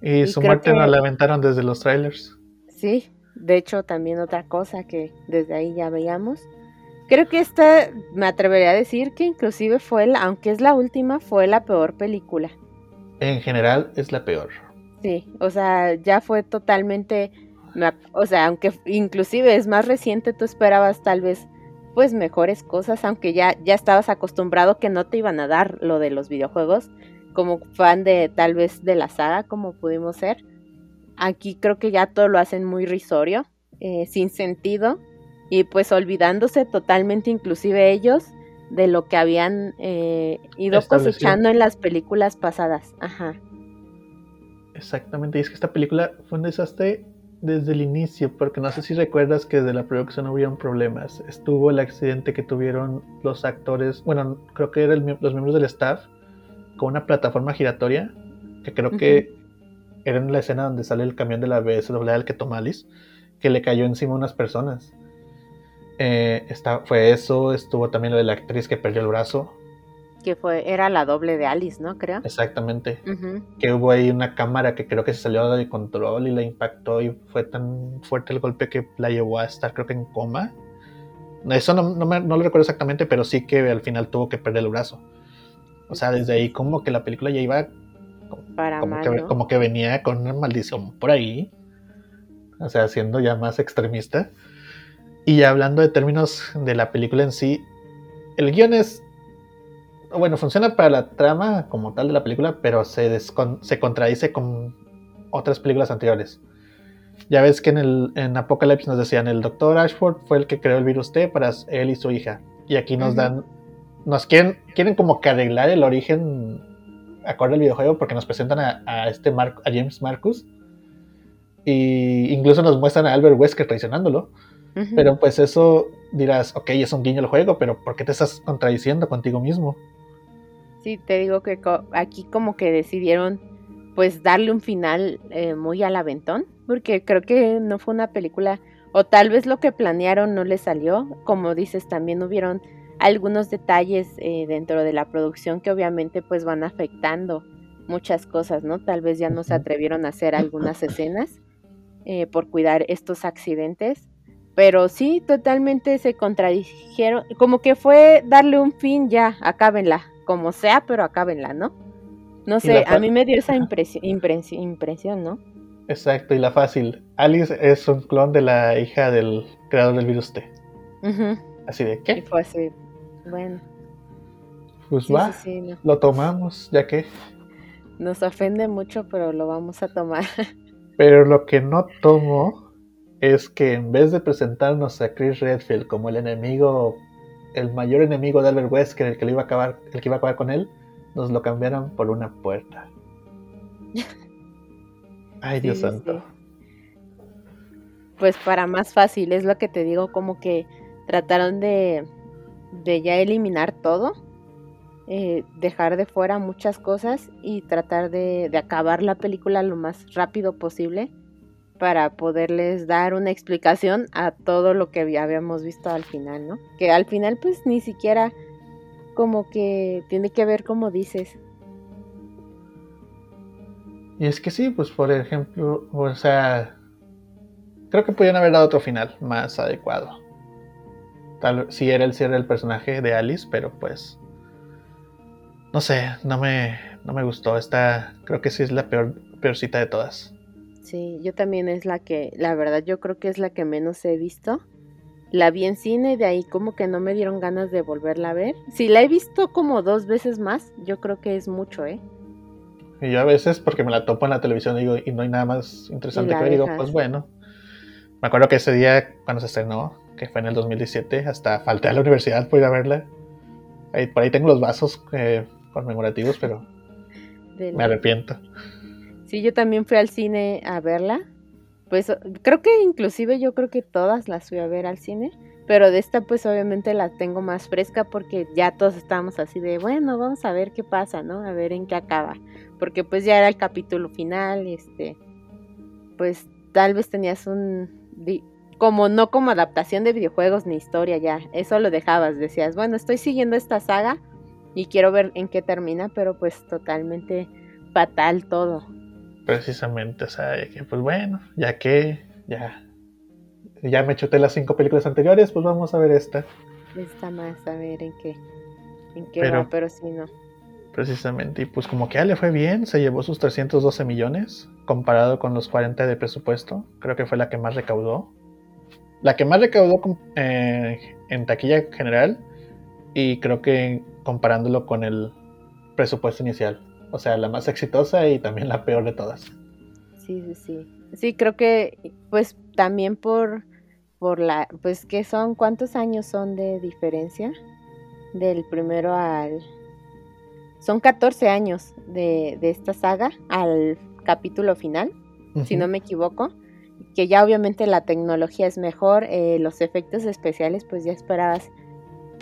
Y, su muerte la aventaron desde los trailers. Sí, de hecho también otra cosa que desde ahí ya veíamos. Creo que esta me atrevería a decir que inclusive fue, la, aunque es la última, fue la peor película. En general es la peor. Sí, o sea, ya fue totalmente, o sea, aunque inclusive es más reciente, tú esperabas tal vez pues mejores cosas, aunque ya, ya estabas acostumbrado que no te iban a dar lo de los videojuegos, como fan de tal vez de la saga, como pudimos ser. Aquí creo que ya todo lo hacen muy risorio, eh, sin sentido, y pues olvidándose totalmente inclusive ellos de lo que habían eh, ido cosechando en las películas pasadas. Ajá. Exactamente, y es que esta película fue un desastre desde el inicio, porque no sé si recuerdas que desde la producción hubieron problemas. Estuvo el accidente que tuvieron los actores, bueno, creo que eran los miembros del staff, con una plataforma giratoria, que creo que era en la escena donde sale el camión de la BSW al que toma Alice, que le cayó encima a unas personas. Eh, fue eso, estuvo también lo de la actriz que perdió el brazo que fue, era la doble de Alice, ¿no? Creo. Exactamente. Que hubo ahí una cámara que creo que se salió de control y la impactó y fue tan fuerte el golpe que la llevó a estar creo que en coma. Eso no, no, lo recuerdo exactamente, pero sí que al final tuvo que perder el brazo. O sea, desde ahí como que la película ya iba Para como, que, como que venía con una maldición por ahí. O sea, siendo ya más extremista. Y hablando de términos de la película en sí, el guion es bueno, funciona para la trama como tal de la película, pero se, se contradice con otras películas anteriores. Ya ves que en, el, en Apocalypse nos decían, el doctor Ashford fue el que creó el virus T para él y su hija. Y aquí nos dan, nos quieren, quieren como que arreglar el origen acorde al videojuego porque nos presentan a, este a James Marcus. Y incluso nos muestran a Albert Wesker traicionándolo. Pero pues eso dirás, ok, es un guiño al juego, pero ¿por qué te estás contradiciendo contigo mismo? Sí, te digo que aquí como que decidieron pues darle un final eh, muy al aventón, porque creo que no fue una película, o tal vez lo que planearon no le salió, como dices, también hubieron algunos detalles eh, dentro de la producción que obviamente pues van afectando muchas cosas, ¿no? Tal vez ya no se atrevieron a hacer algunas escenas eh, por cuidar estos accidentes, pero sí, totalmente se contradijeron, como que fue darle un fin ya, acábenla, como sea, pero acábenla, ¿no? No sé, a mí me dio esa impresión, impresión, ¿no? Exacto, y la fácil. Alice es un clon de la hija del creador del virus T. Así de, ¿qué? Y fue así, bueno. Pues va, lo tomamos, ya que. Nos ofende mucho, pero lo vamos a tomar. Pero lo que no tomo es que en vez de presentarnos a Chris Redfield como el enemigo, el mayor enemigo de Albert Wesker, el que, iba a acabar, el que iba a acabar con él, nos lo cambiaron por una puerta. Ay, Dios santo. Pues para más fácil, es lo que te digo, como que trataron de, de ya eliminar todo, eh, dejar de fuera muchas cosas y tratar de, de acabar la película lo más rápido posible para poderles dar una explicación a todo lo que habíamos visto al final, ¿no? Que al final pues ni siquiera como que tiene que ver como dices. Y es que sí, pues por ejemplo, o sea, creo que podrían haber dado otro final más adecuado. Tal si era el cierre del personaje de Alice, pero pues no sé, no me no me gustó. Esta creo que sí es la peor peorcita de todas. Sí, yo también es la que, la verdad, yo creo que es la que menos he visto. La vi en cine y de ahí como que no me dieron ganas de volverla a ver. Si la he visto como dos veces más, yo creo que es mucho, ¿eh? Y yo a veces, porque me la topo en la televisión digo, y no hay nada más interesante que ver, digo, pues bueno. Me acuerdo que ese día, cuando se estrenó, que fue en el 2017, hasta falté a la universidad por ir a verla. Ahí, por ahí tengo los vasos eh, conmemorativos, pero me arrepiento. Sí, yo también fui al cine a verla. Pues creo que inclusive yo creo que todas las fui a ver al cine. Pero de esta pues obviamente la tengo más fresca porque ya todos estábamos así de, bueno, vamos a ver qué pasa, ¿no? A ver en qué acaba. Porque pues ya era el capítulo final, este, pues tal vez tenías un, como no como adaptación de videojuegos ni historia ya, eso lo dejabas, decías, bueno, estoy siguiendo esta saga y quiero ver en qué termina, pero pues totalmente fatal todo. Precisamente, o sea, que pues bueno, ya que ya, ya me chuté las cinco películas anteriores, pues vamos a ver esta. Esta más, a ver en qué, en qué pero, va, pero sí no. Precisamente, y pues como que ya le fue bien, se llevó sus 312 millones, comparado con los 40 de presupuesto, creo que fue la que más recaudó. La que más recaudó eh, en taquilla general, y creo que comparándolo con el presupuesto inicial. O sea, la más exitosa y también la peor de todas. Sí, sí, sí. Sí, creo que pues también por, por la, pues que son, ¿cuántos años son de diferencia? Del primero al... Son 14 años de, de esta saga al capítulo final, si no me equivoco. Que ya obviamente la tecnología es mejor, eh, los efectos especiales pues ya esperabas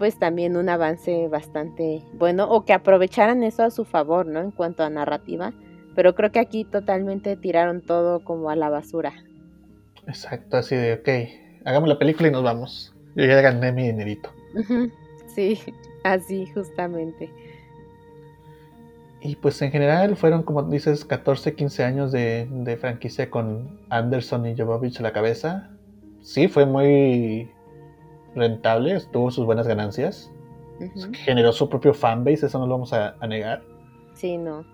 pues también un avance bastante bueno o que aprovecharan eso a su favor, ¿no? En cuanto a narrativa. Pero creo que aquí totalmente tiraron todo como a la basura. Exacto, así de, ok, hagamos la película y nos vamos. Yo ya gané mi dinerito. Sí, así justamente. Y pues en general fueron, como dices, 14, 15 años de, de franquicia con Anderson y Jovovich a la cabeza. Sí, fue muy rentable, tuvo sus buenas ganancias. Generó su propio fanbase, eso no lo vamos a, negar. Sí, no.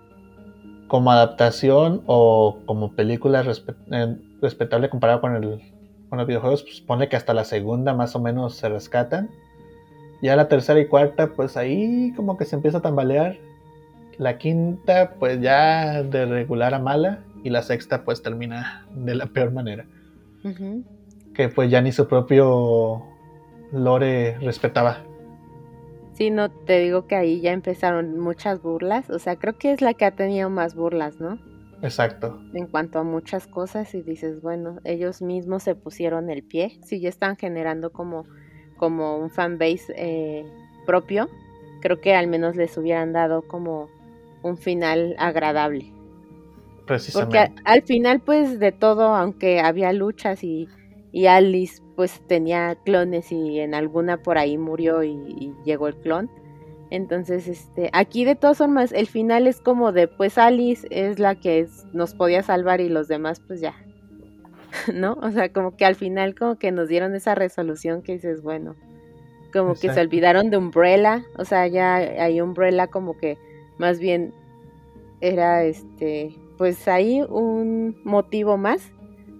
Como adaptación o como película eh, respetable comparado con, el, con los videojuegos, pues pone que hasta la segunda más o menos se rescatan. Ya la tercera y cuarta, pues ahí como que se empieza a tambalear. La quinta, pues ya de regular a mala. Y la sexta, pues termina de la peor manera. Que pues ya ni su propio Lore respetaba. Sí, no, te digo que ahí ya empezaron muchas burlas, o sea, creo que es la que ha tenido más burlas, ¿no? Exacto. En cuanto a muchas cosas y dices, bueno, ellos mismos se pusieron el pie, si ya están generando como, como un fanbase eh, propio, creo que al menos les hubieran dado como un final agradable. Precisamente. Porque al final, pues, de todo, aunque había luchas y, y Alice pues tenía clones y en alguna por ahí murió y, llegó el clon. Entonces, este, aquí de todas formas, el final es como de, pues Alice es la que nos podía salvar y los demás, pues ya. ¿no? O sea, como que al final como que nos dieron esa resolución que dices, bueno, como que se olvidaron de Umbrella, o sea, ya hay Umbrella como que más bien era este, pues ahí un motivo más,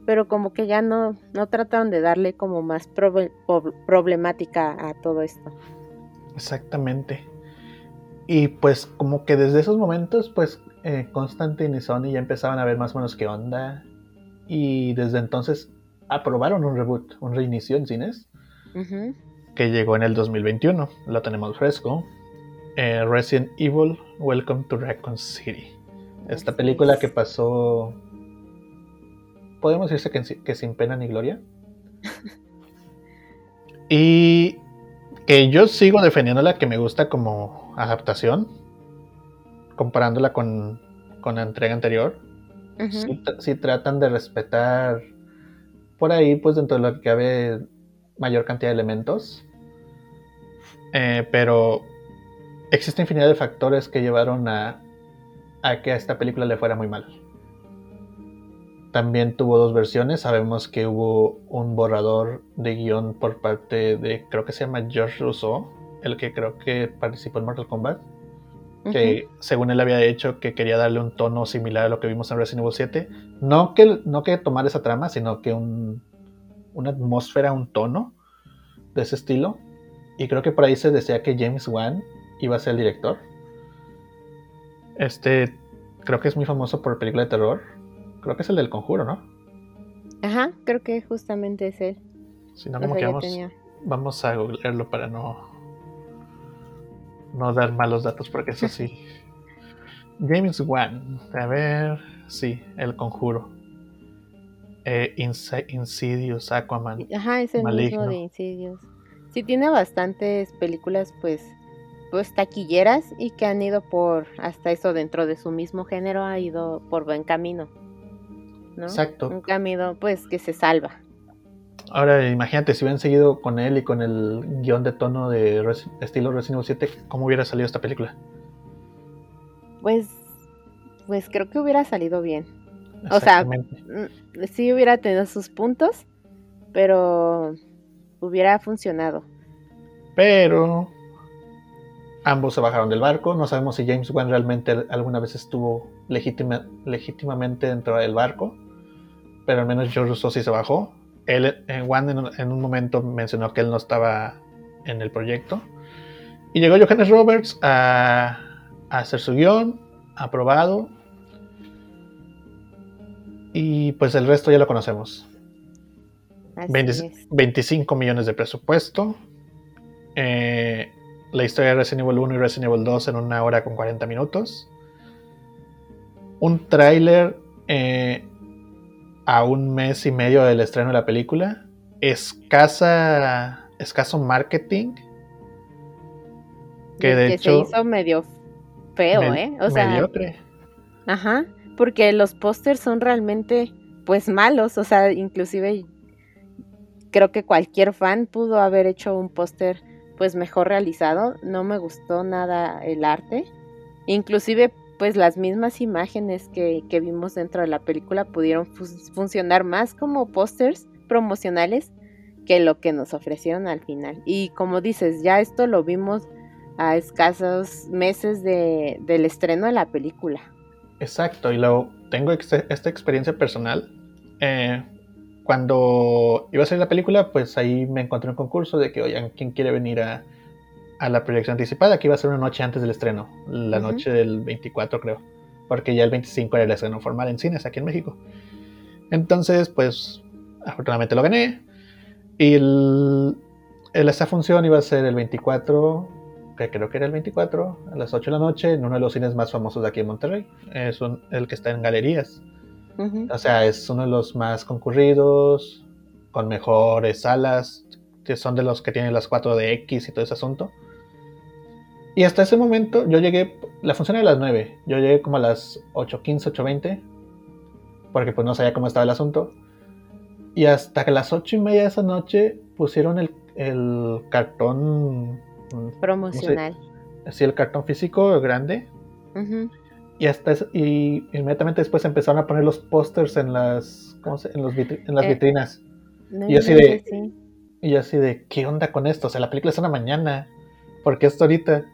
pero como que ya no, no trataron de darle como más problemática a todo esto. Exactamente. Y pues como que desde esos momentos, pues eh, Constantine y Sony ya empezaban a ver más o menos qué onda. Y desde entonces aprobaron un reboot, un reinicio en cines, que llegó en el 2021. Lo tenemos fresco. Eh, Resident Evil, Welcome to Raccoon City. Esta película que pasó, podemos decirse que, que sin pena ni gloria. y que yo sigo defendiéndola, que me gusta como adaptación, comparándola con, la entrega anterior. si tratan de respetar por ahí, pues dentro de lo que cabe, mayor cantidad de elementos. Eh, pero existe infinidad de factores que llevaron a, a que a esta película le fuera muy mal. También tuvo dos versiones. Sabemos que hubo un borrador de guion por parte de, creo que se llama George Rousseau, el que creo que participó en Mortal Kombat. Que según él había hecho que quería darle un tono similar a lo que vimos en Resident Evil 7. No que, no que tomar esa trama, sino que un, una atmósfera, un tono de ese estilo. Y creo que por ahí se decía que James Wan iba a ser el director. Este, creo que es muy famoso por película de terror. Creo que es el del conjuro, ¿no? Ajá, creo que justamente es él. Si no, como que vamos, a googlearlo para no, no dar malos datos, porque eso sí. James Wan, a ver, sí, el conjuro. Eh, Insidious, Aquaman. Ajá, es el mismo de Insidious. Sí, tiene bastantes películas, pues, pues taquilleras y que han ido por, hasta eso dentro de su mismo género, ha ido por buen camino. ¿No? Exacto. Un camino pues que se salva. Ahora imagínate si hubieran seguido con él y con el guion de tono de estilo Resident Evil 7, ¿cómo hubiera salido esta película? Pues, pues creo que hubiera salido bien. O sea, mm, sí hubiera tenido sus puntos, pero hubiera funcionado. Pero Ambos se bajaron del barco. No sabemos si James Wan realmente alguna vez estuvo legítimamente dentro del barco. Pero al menos George Russo sí se bajó. Él, eh, en, un momento mencionó que él no estaba en el proyecto. Y llegó Johannes Roberts a, hacer su guion, aprobado. Y pues el resto ya lo conocemos. 25 millones de presupuesto. Eh, la historia de Resident Evil 1 y Resident Evil 2 en una hora con 40 minutos. Un tráiler eh, a un mes y medio del estreno de la película. Escasa, escaso marketing. Que de hecho... Se hizo medio feo, ¿eh? O sea... Mediocre. Ajá, porque los pósters son realmente, pues, malos. O sea, inclusive creo que cualquier fan pudo haber hecho un póster pues mejor realizado, no me gustó nada el arte, inclusive pues las mismas imágenes que, vimos dentro de la película pudieron funcionar más como pósters promocionales que lo que nos ofrecieron al final. Y como dices, ya esto lo vimos a escasos meses de, del estreno de la película. Exacto, y luego tengo esta experiencia personal. Eh, cuando iba a salir la película, pues ahí me encontré un concurso de que, oigan, ¿quién quiere venir a, la proyección anticipada? Que iba a ser una noche antes del estreno, la noche del 24 creo, porque ya el 25 era el estreno formal en cines aquí en México. Entonces, pues, afortunadamente lo gané. Y el, esta función iba a ser el 24, que creo que era el 24, a las 8 de la noche, en uno de los cines más famosos de aquí en Monterrey. Es el que está en galerías. O sea, es uno de los más concurridos, con mejores salas, que son de los que tienen las 4DX y todo ese asunto. Y hasta ese momento yo llegué, la función era a las 9, yo llegué como a las 8.15, 8.20, porque pues no sabía cómo estaba el asunto. Y hasta que las 8 y media de esa noche pusieron el, el cartón promocional. sí, el cartón físico grande. y hasta y inmediatamente después empezaron a poner los pósters en las en, los en las eh, vitrinas y así de y así de qué onda con esto o sea la película es una mañana ¿por qué esto ahorita?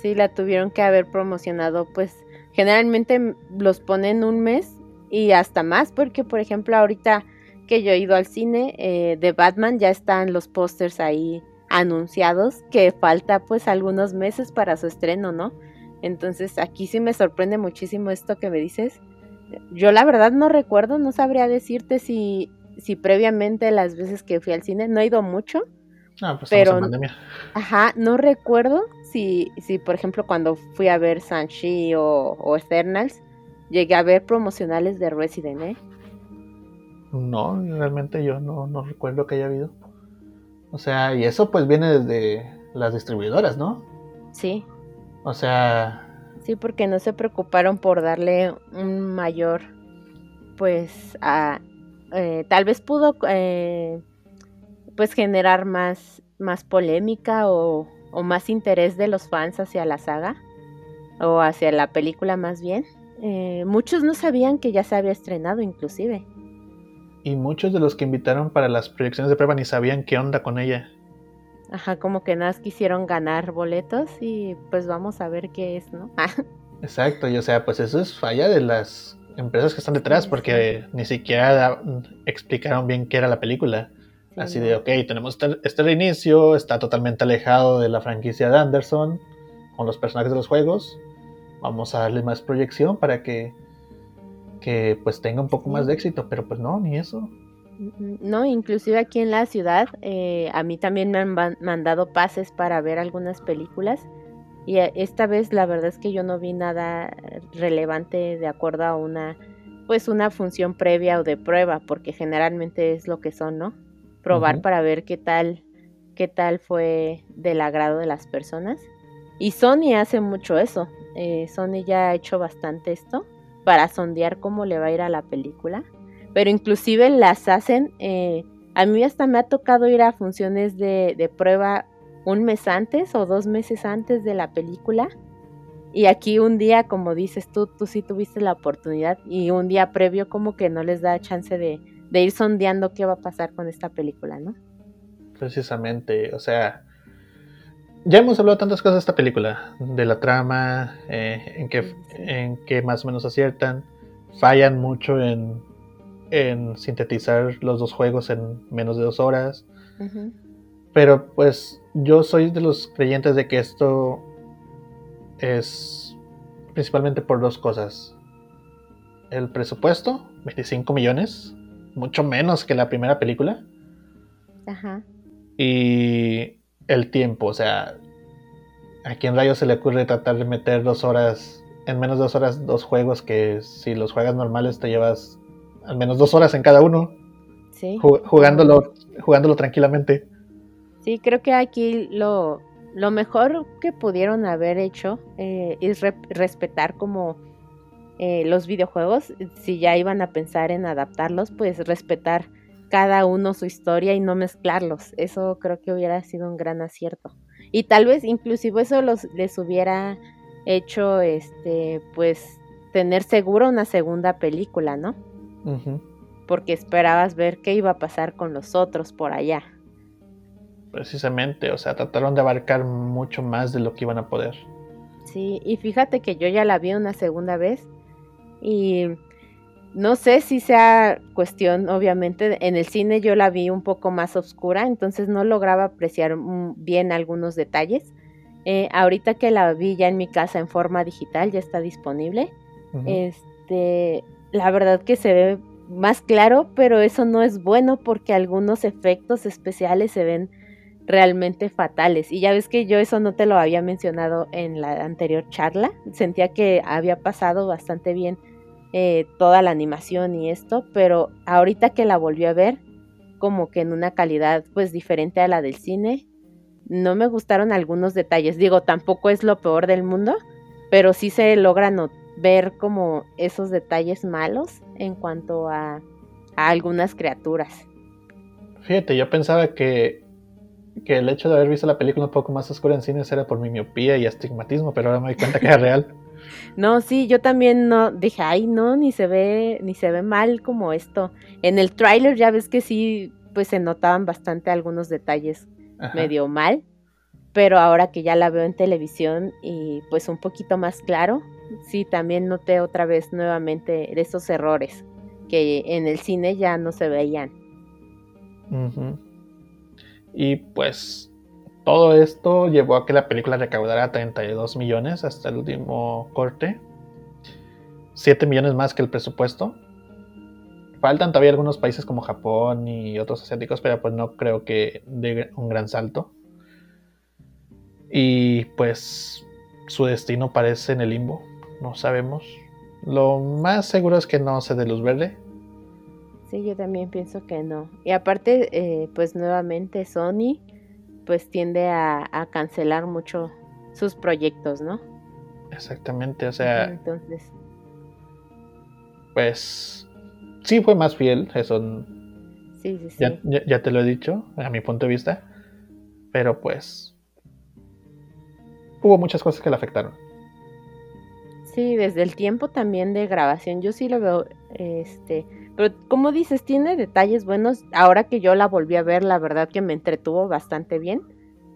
Sí, la tuvieron que haber promocionado pues generalmente los ponen un mes y hasta más porque por ejemplo ahorita que yo he ido al cine eh, de Batman ya están los pósters ahí anunciados que falta pues algunos meses para su estreno, ¿no? Entonces aquí sí me sorprende muchísimo esto que me dices. Yo la verdad no recuerdo, no sabría decirte si, si previamente las veces que fui al cine, no he ido mucho. Ah, pues pero, ajá, no recuerdo si, si, por ejemplo, cuando fui a ver Sanchi o, o Eternals, llegué a ver promocionales de Resident, ¿eh? No, realmente yo no, no recuerdo que haya habido. O sea, y eso pues viene desde las distribuidoras, ¿no? Sí. O sea... Sí, porque no se preocuparon por darle un mayor, pues, a... Eh, tal vez pudo, eh, pues, generar más, más polémica o, o más interés de los fans hacia la saga o hacia la película más bien. Eh, muchos no sabían que ya se había estrenado inclusive. Y muchos de los que invitaron para las proyecciones de prueba ni sabían qué onda con ella. Ajá, como que nada quisieron ganar boletos y pues vamos a ver qué es, ¿no? Exacto, y o sea, pues eso es falla de las empresas que están detrás porque ni siquiera explicaron bien qué era la película. Así de, ok, tenemos este, este reinicio, está totalmente alejado de la franquicia de Anderson, con los personajes de los juegos. Vamos a darle más proyección para que que pues tenga un poco más de éxito, pero pues no, ni eso. No, inclusive aquí en la ciudad, eh, a mí también me han mandado pases para ver algunas películas y eh, esta vez la verdad es que yo no vi nada relevante de acuerdo a una, pues una función previa o de prueba, porque generalmente es lo que son, ¿no? Probar para ver qué tal, qué tal fue del agrado de las personas. Y Sony hace mucho eso. Eh, Sony ya ha hecho bastante esto para sondear cómo le va a ir a la película. Pero inclusive las hacen, eh, a mí hasta me ha tocado ir a funciones de, prueba un mes antes o dos meses antes de la película. Y aquí un día, como dices tú, tú sí tuviste la oportunidad y un día previo como que no les da chance de, de ir sondeando qué va a pasar con esta película, ¿no? Precisamente, o sea, ya hemos hablado tantas cosas de esta película, de la trama, eh, en, que, en que más o menos aciertan, fallan mucho en, sintetizar los dos juegos en menos de dos horas. Pero pues yo soy de los creyentes de que esto es principalmente por dos cosas. El presupuesto, 25 millones, mucho menos que la primera película. Ajá. Y el tiempo. O sea, ¿a quién rayos se le ocurre tratar de meter dos horas, en menos de dos horas, dos juegos que si los juegas normales te llevas al menos dos horas en cada uno? Sí. Jugándolo, jugándolo tranquilamente. Sí, creo que aquí lo, lo mejor que pudieron haber hecho eh, es respetar como eh, los videojuegos. Si ya iban a pensar en adaptarlos, pues respetar cada uno su historia y no mezclarlos. Eso creo que hubiera sido un gran acierto. Y tal vez inclusive eso los, les hubiera hecho, este, pues, tener seguro una segunda película, ¿no? Porque esperabas ver qué iba a pasar con los otros por allá. Precisamente, o sea, trataron de abarcar mucho más de lo que iban a poder. Sí, y fíjate que yo ya la vi una segunda vez y no sé si sea cuestión, obviamente, en el cine yo la vi un poco más oscura, entonces no lograba apreciar bien algunos detalles. Eh, ahorita que la vi ya en mi casa en forma digital, ya está disponible. Este, la verdad que se ve más claro, pero eso no es bueno porque algunos efectos especiales se ven realmente fatales. Y ya ves que yo eso no te lo había mencionado en la anterior charla. Sentía que había pasado bastante bien eh, toda la animación y esto, pero ahorita que la volvió a ver, como que en una calidad pues diferente a la del cine, no me gustaron algunos detalles. Digo, tampoco es lo peor del mundo, pero sí se logran ver como esos detalles malos en cuanto a, a algunas criaturas. Fíjate, yo pensaba que, que el hecho de haber visto la película un poco más oscura en cines era por mi miopía y astigmatismo, pero ahora me doy cuenta que era real. No, sí, yo también no dije, ay, no, ni se ve, ni se ve mal como esto. En el tráiler ya ves que sí, pues se notaban bastante algunos detalles medio mal, pero ahora que ya la veo en televisión y pues un poquito más claro, sí, también noté otra vez nuevamente esos errores que en el cine ya no se veían. Y pues todo esto llevó a que la película recaudara 32 millones hasta el último corte. 7 millones más que el presupuesto. Faltan todavía algunos países como Japón y otros asiáticos, pero pues no creo que dé un gran salto. Y pues su destino parece en el limbo. No sabemos. Lo más seguro es que no se dé luz verde. Sí, yo también pienso que no. Y aparte, eh, pues nuevamente Sony pues tiende a, cancelar mucho sus proyectos, ¿no? Exactamente, o sea... Entonces... Pues sí fue más fiel, eso... Sí, sí, sí. Ya, te lo he dicho, a mi punto de vista. Pero pues... Hubo muchas cosas que le afectaron. Sí, desde el tiempo también de grabación, yo sí lo veo, este, pero como dices, tiene detalles buenos. Ahora que yo la volví a ver, la verdad que me entretuvo bastante bien.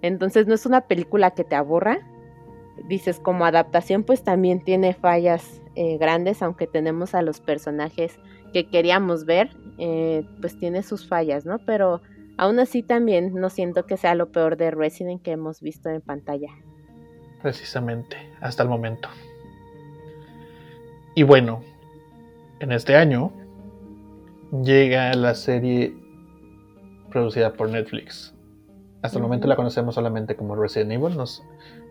Entonces no es una película que te aburra. Dices, como adaptación, pues también tiene fallas eh, grandes, aunque tenemos a los personajes que queríamos ver, eh, pues tiene sus fallas, ¿no? Pero aún así también no siento que sea lo peor de Resident que hemos visto en pantalla. Precisamente, hasta el momento. Y bueno, en este año llega la serie producida por Netflix. Hasta el momento la conocemos solamente como Resident Evil. Nos,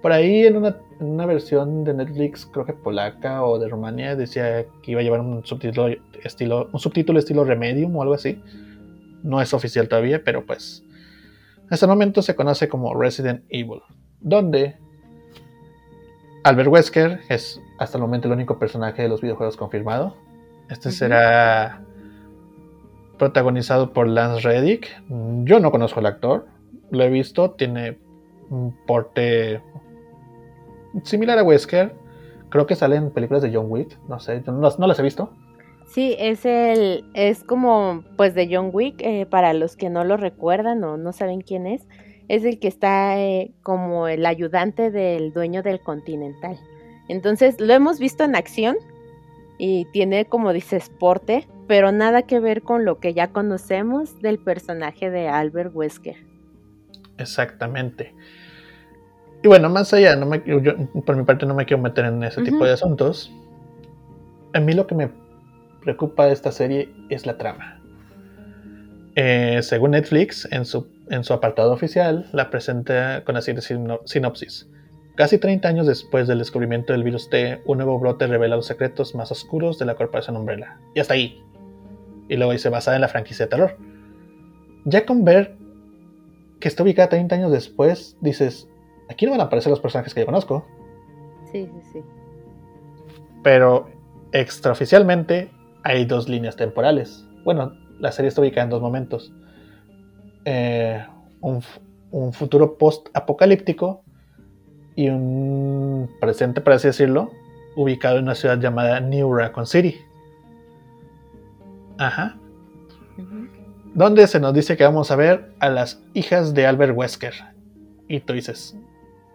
por ahí en una, versión de Netflix, creo que polaca o de Rumania, decía que iba a llevar un subtítulo estilo, un subtítulo estilo Remedium o algo así. No es oficial todavía, pero pues hasta el momento se conoce como Resident Evil, donde Albert Wesker es hasta el momento el único personaje de los videojuegos confirmado. Este será protagonizado por Lance Reddick. Yo no conozco al actor, lo he visto, tiene un porte similar a Wesker. Creo que sale en películas de John Wick, no sé, no, las he visto. Sí, es el, es como pues de John Wick, eh, para los que no lo recuerdan o no saben quién es, es el que está eh, como el ayudante del dueño del Continental. Entonces lo hemos visto en acción y tiene como dices porte, pero nada que ver con lo que ya conocemos del personaje de Albert Wesker. Exactamente. Y bueno, más allá, no me, yo, por mi parte no me quiero meter en ese tipo de asuntos. A mí lo que me preocupa de esta serie es la trama. Eh, según Netflix, en su, en su apartado oficial, la presenta con la sinopsis. Casi 30 años después del descubrimiento del virus T, un nuevo brote revela los secretos más oscuros de la corporación Umbrella. Y hasta ahí y luego dice basada en la franquicia de terror. Ya con ver que está ubicada 30 años después, dices, aquí no van a aparecer los personajes que yo conozco. Sí, sí, sí. Pero extraoficialmente hay dos líneas temporales. Bueno, la serie está ubicada en dos momentos. Eh, un, un, futuro post-apocalíptico y un presente, por así decirlo, ubicado en una ciudad llamada New Raccoon City. Ajá. Donde se nos dice que vamos a ver a las hijas de Albert Wesker. Y tú dices,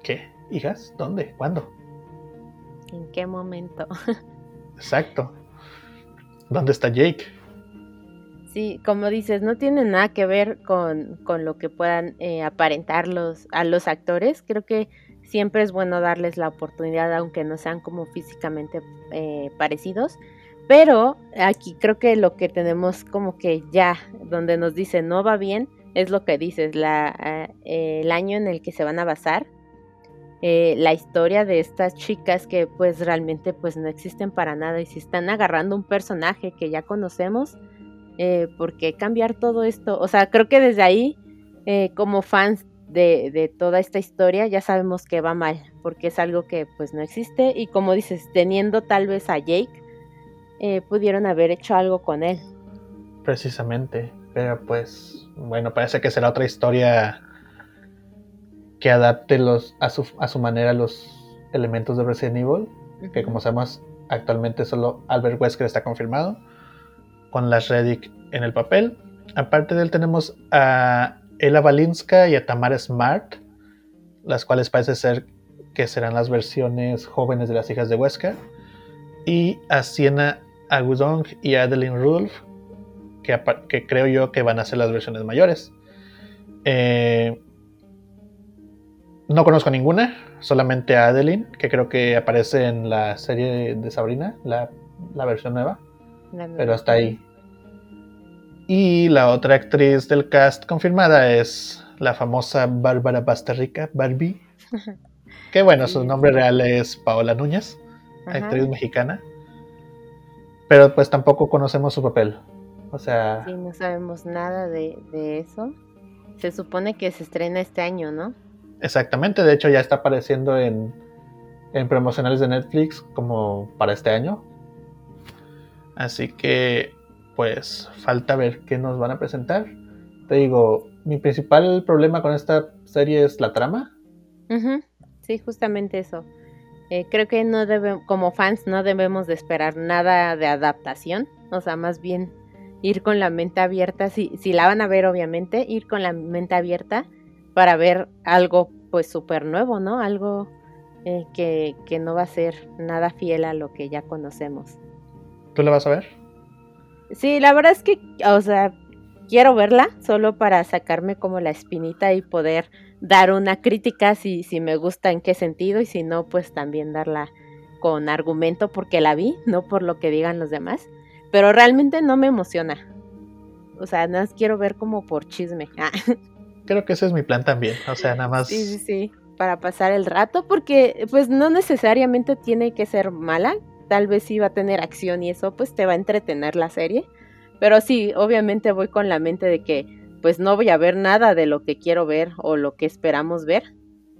¿qué? ¿Hijas? ¿Dónde? ¿Cuándo? ¿En qué momento? Exacto. ¿Dónde está Jake? Sí, como dices, no tiene nada que ver con, lo que puedan eh, aparentar los, a los actores. Creo que siempre es bueno darles la oportunidad, aunque no sean como físicamente eh, parecidos. Pero aquí creo que lo que tenemos como que ya, donde nos dice no va bien, es lo que dices, la, eh, el año en el que se van a basar, eh, la historia de estas chicas que pues realmente pues no existen para nada y si están agarrando un personaje que ya conocemos, eh, ¿por qué cambiar todo esto? O sea, creo que desde ahí, como fans de, de, toda esta historia, ya sabemos que va mal, porque es algo que pues no existe y como dices, teniendo tal vez a Jake, eh, pudieron haber hecho algo con él. Precisamente, pero pues bueno, parece que será otra historia que adapte los, a, su, a su manera los elementos de Resident Evil. que como sabemos actualmente solo Albert Wesker está confirmado, con Las Reddick en el papel. Aparte de él tenemos a Ella Balinska y a Tamara Smart, las cuales parece ser que serán las versiones jóvenes de las hijas de Wesker, y a Sienna Agudong y a Adeline Rulf, que, que, creo yo que van a ser las versiones mayores. Eh, no conozco ninguna, solamente a Adeline, que creo que aparece en la serie de Sabrina, la, versión nueva. Pero hasta ahí. Y la otra actriz del cast confirmada es la famosa Bárbara Basterrica, Barbie. que bueno, su nombre real es Paola Núñez, actriz mexicana. Pero pues tampoco conocemos su papel. O sea. Sí, no sabemos nada de, de eso. Se supone que se estrena este año, ¿no? Exactamente, de hecho ya está apareciendo en, en promocionales de Netflix como para este año. Así que, pues, falta ver qué nos van a presentar. Te digo, mi principal problema con esta serie es la trama. Sí, justamente eso. Eh, creo que no debe, como fans no debemos de esperar nada de adaptación. O sea, más bien ir con la mente abierta. Si, si la van a ver, obviamente, ir con la mente abierta para ver algo pues súper nuevo, ¿no? Algo eh, que, que, no va a ser nada fiel a lo que ya conocemos. ¿Tú la vas a ver? Sí, la verdad es que, o sea, quiero verla solo para sacarme como la espinita y poder dar una crítica si, si me gusta en qué sentido y si no, pues también darla con argumento porque la vi, no por lo que digan los demás. Pero realmente no me emociona. O sea, nada más quiero ver como por chisme. creo que ese es mi plan también. O sea, nada más. Sí, sí, sí. Para pasar el rato, porque pues no necesariamente tiene que ser mala. Tal vez sí va a tener acción y eso pues te va a entretener la serie. Pero sí, obviamente voy con la mente de que pues no voy a ver nada de lo que quiero ver o lo que esperamos ver.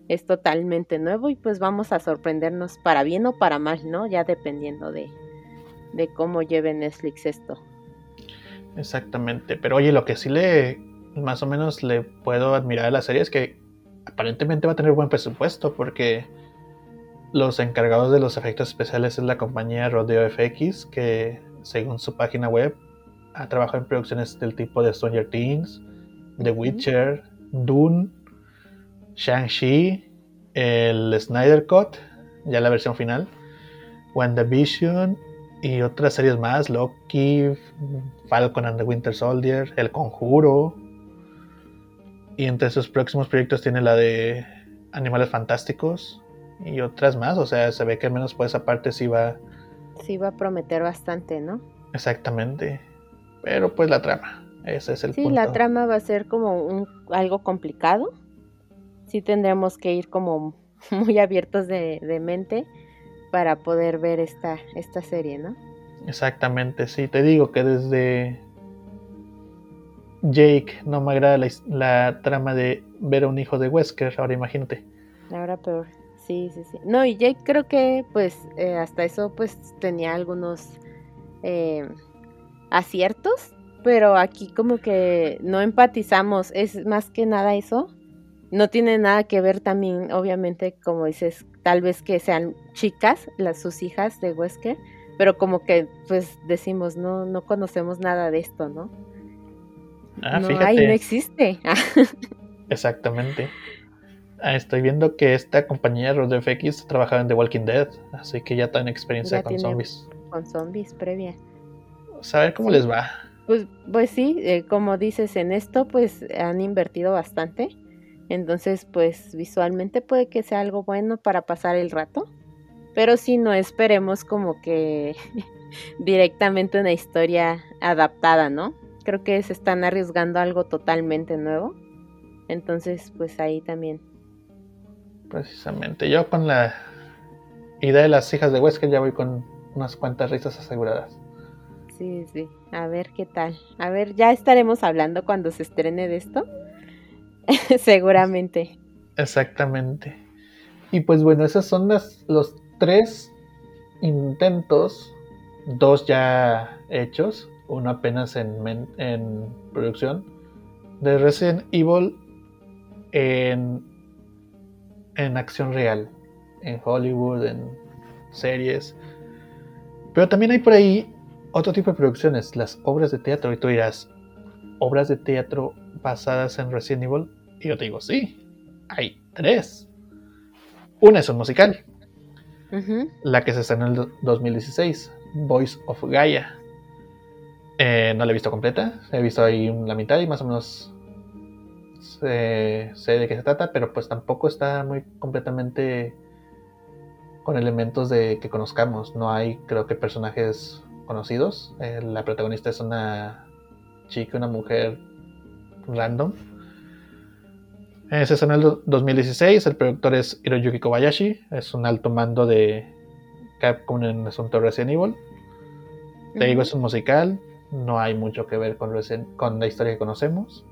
Es totalmente nuevo y pues vamos a sorprendernos para bien o para mal, ¿no? Ya dependiendo de, de cómo lleve Netflix esto. Exactamente, pero oye, lo que sí le más o menos le puedo admirar a la serie es que aparentemente va a tener buen presupuesto porque los encargados de los efectos especiales es la compañía Rodeo FX que según su página web ha trabajado en producciones del tipo de Stranger Things, The Witcher, Dune, Shang-Chi, el Snyder Cut, ya la versión final, WandaVision y otras series más, Loki, Falcon and the Winter Soldier, El Conjuro, y entre sus próximos proyectos tiene la de Animales Fantásticos y otras más. O sea, se ve que al menos por esa parte sí va. Sí va a prometer bastante, ¿no? Exactamente. Pero pues la trama. Ese es el sí, la trama va a ser como un, algo complicado. Sí tendremos que ir como muy abiertos de, de mente para poder ver esta, esta serie, ¿no? Exactamente, sí. Te digo que desde Jake, no me agrada la, trama de ver a un hijo de Wesker, ahora imagínate. Ahora peor, sí, sí, sí. No, y Jake creo que pues eh, hasta eso pues tenía algunos eh, aciertos, pero aquí como que no empatizamos, es más que nada eso. No tiene nada que ver también, obviamente, como dices, tal vez que sean chicas, las sus hijas de Wesker, pero como que pues decimos, no, no conocemos nada de esto, ¿no? Ah, no no existe. Exactamente. Ah, estoy viendo que esta compañía RodeFX trabajado en The Walking Dead, así que ya tienen experiencia con zombies. Con zombies previa. A ver cómo les va. Pues, pues sí, eh, como dices en esto, pues han invertido bastante. Entonces, pues visualmente puede que sea algo bueno para pasar el rato. Pero si no esperemos como que directamente una historia adaptada, ¿no? creo que se están arriesgando algo totalmente nuevo. Entonces, pues ahí también. Precisamente. Yo con la idea de las hijas de Wesker ya voy con unas cuantas risas aseguradas. Sí, sí. A ver qué tal. A ver, ya estaremos hablando cuando se estrene de esto. Seguramente. Exactamente. Y pues bueno, esos son las, los tres intentos, dos ya hechos, uno apenas en, en producción, de Resident Evil en, en acción real, en Hollywood, en series. Pero también hay por ahí otro tipo de producciones, las obras de teatro. Y tú dirás, ¿obras de teatro basadas en Resident Evil? Y yo te digo, sí, hay tres. Una es un musical, la que se estrenó en el 2016, Voice of Gaia. Eh, no la he visto completa, he visto ahí la mitad y más o menos sé, de qué se trata, pero pues tampoco está muy completamente con elementos de que conozcamos. No hay, creo que, personajes conocidos. Eh, la protagonista es una chica, una mujer random. Eh, se estrenó en el 2016. El productor es Hiroyuki Kobayashi. Es un alto mando de Capcom en el asunto Resident Evil. Te digo, es un musical. No hay mucho que ver con, con la historia que conocemos.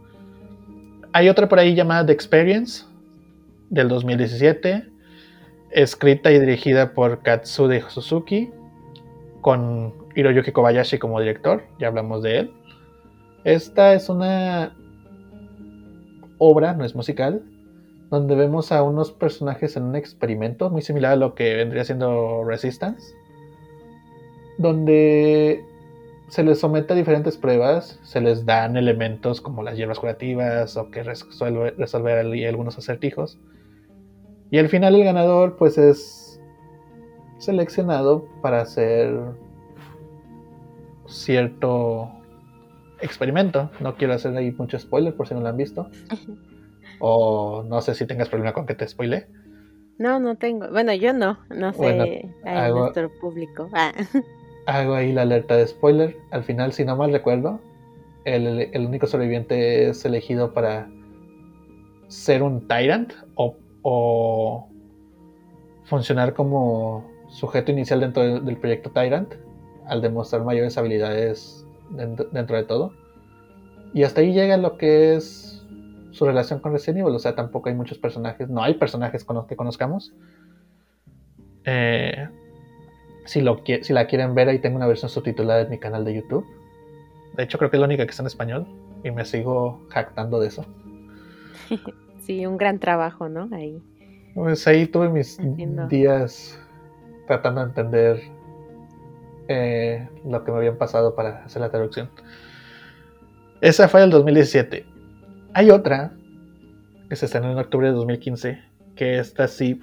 Hay otra por ahí llamada The Experience del 2017, escrita y dirigida por Katsude Suzuki, con Hiroyuki Kobayashi como director, ya hablamos de él. Esta es una obra, no es musical, donde vemos a unos personajes en un experimento muy similar a lo que vendría siendo Resistance, donde se les somete a diferentes pruebas, se les dan elementos como las hierbas curativas o que resolver algunos acertijos. Y al final el ganador pues es seleccionado para hacer cierto experimento. No quiero hacer ahí mucho spoiler por si no lo han visto. O no sé si tengas problema con que te spoile. No, no tengo. Bueno, yo no. No sé. nuestro público. Ah. Hago ahí la alerta de spoiler. Al final, si no mal recuerdo, el, único sobreviviente es elegido para ser un tyrant o, o funcionar como sujeto inicial dentro del proyecto Tyrant al demostrar mayores habilidades dentro, de todo. Y hasta ahí llega lo que es su relación con Resident Evil. O sea, tampoco hay muchos personajes. No hay personajes con los que conozcamos. Eh, si, lo, si la quieren ver, ahí tengo una versión subtitulada en mi canal de YouTube. De hecho, creo que es la única que está en español. Y me sigo jactando de eso. Sí, un gran trabajo, ¿no? Ahí. Pues ahí tuve mis días tratando de entender eh, lo que me habían pasado para hacer la traducción. Esa fue el 2017. Hay otra que se estrenó en octubre de 2015, que esta sí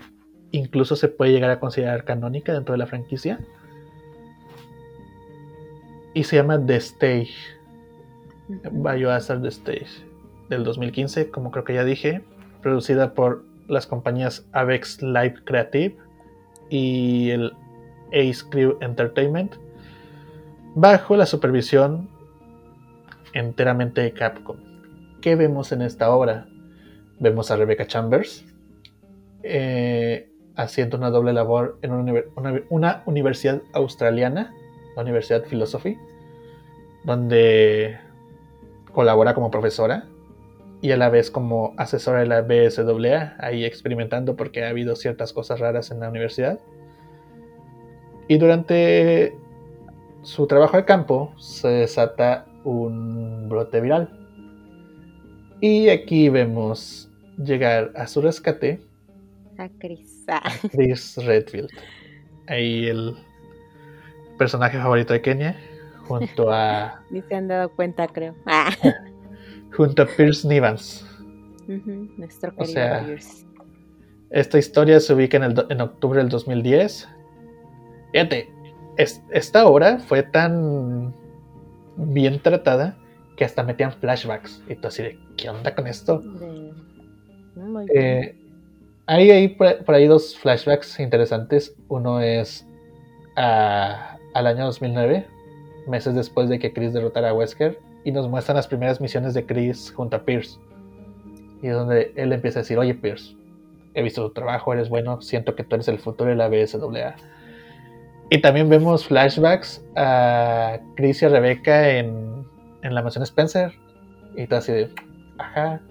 incluso se puede llegar a considerar canónica dentro de la franquicia. Y se llama The Stage. Biohazard The Stage. Del 2015, como creo que ya dije. Producida por las compañías Avex Live Creative y el Ace Crew Entertainment, bajo la supervisión enteramente de Capcom. ¿Qué vemos en esta obra? Vemos a Rebecca Chambers eh, haciendo una doble labor en una, universidad australiana, la Universidad Philosophy, donde colabora como profesora y a la vez como asesora de la BSAA, ahí experimentando porque ha habido ciertas cosas raras en la universidad. Y durante su trabajo de campo se desata un brote viral. Y aquí vemos llegar a su rescate a Chris. Chris Redfield. Ahí el personaje favorito de Kenia. Junto a. Ni se han dado cuenta, creo. junto a Pierce Nivans. nuestro querido o sea, Pierce. Esta historia se ubica en, el, en octubre del 2010 Fíjate, esta obra fue tan bien tratada que hasta metían flashbacks. Y tú así de, ¿qué onda con esto? Eh, hay ahí por, ahí dos flashbacks interesantes. Uno es al año 2009, meses después de que Chris derrotara a Wesker, y nos muestran las primeras misiones de Chris junto a Pierce. Y es donde él empieza a decir, oye Pierce, he visto tu trabajo, eres bueno, siento que tú eres el futuro de la BSAA y también vemos flashbacks a Chris y a Rebecca en, la mansión Spencer. Y todo así de, ajá,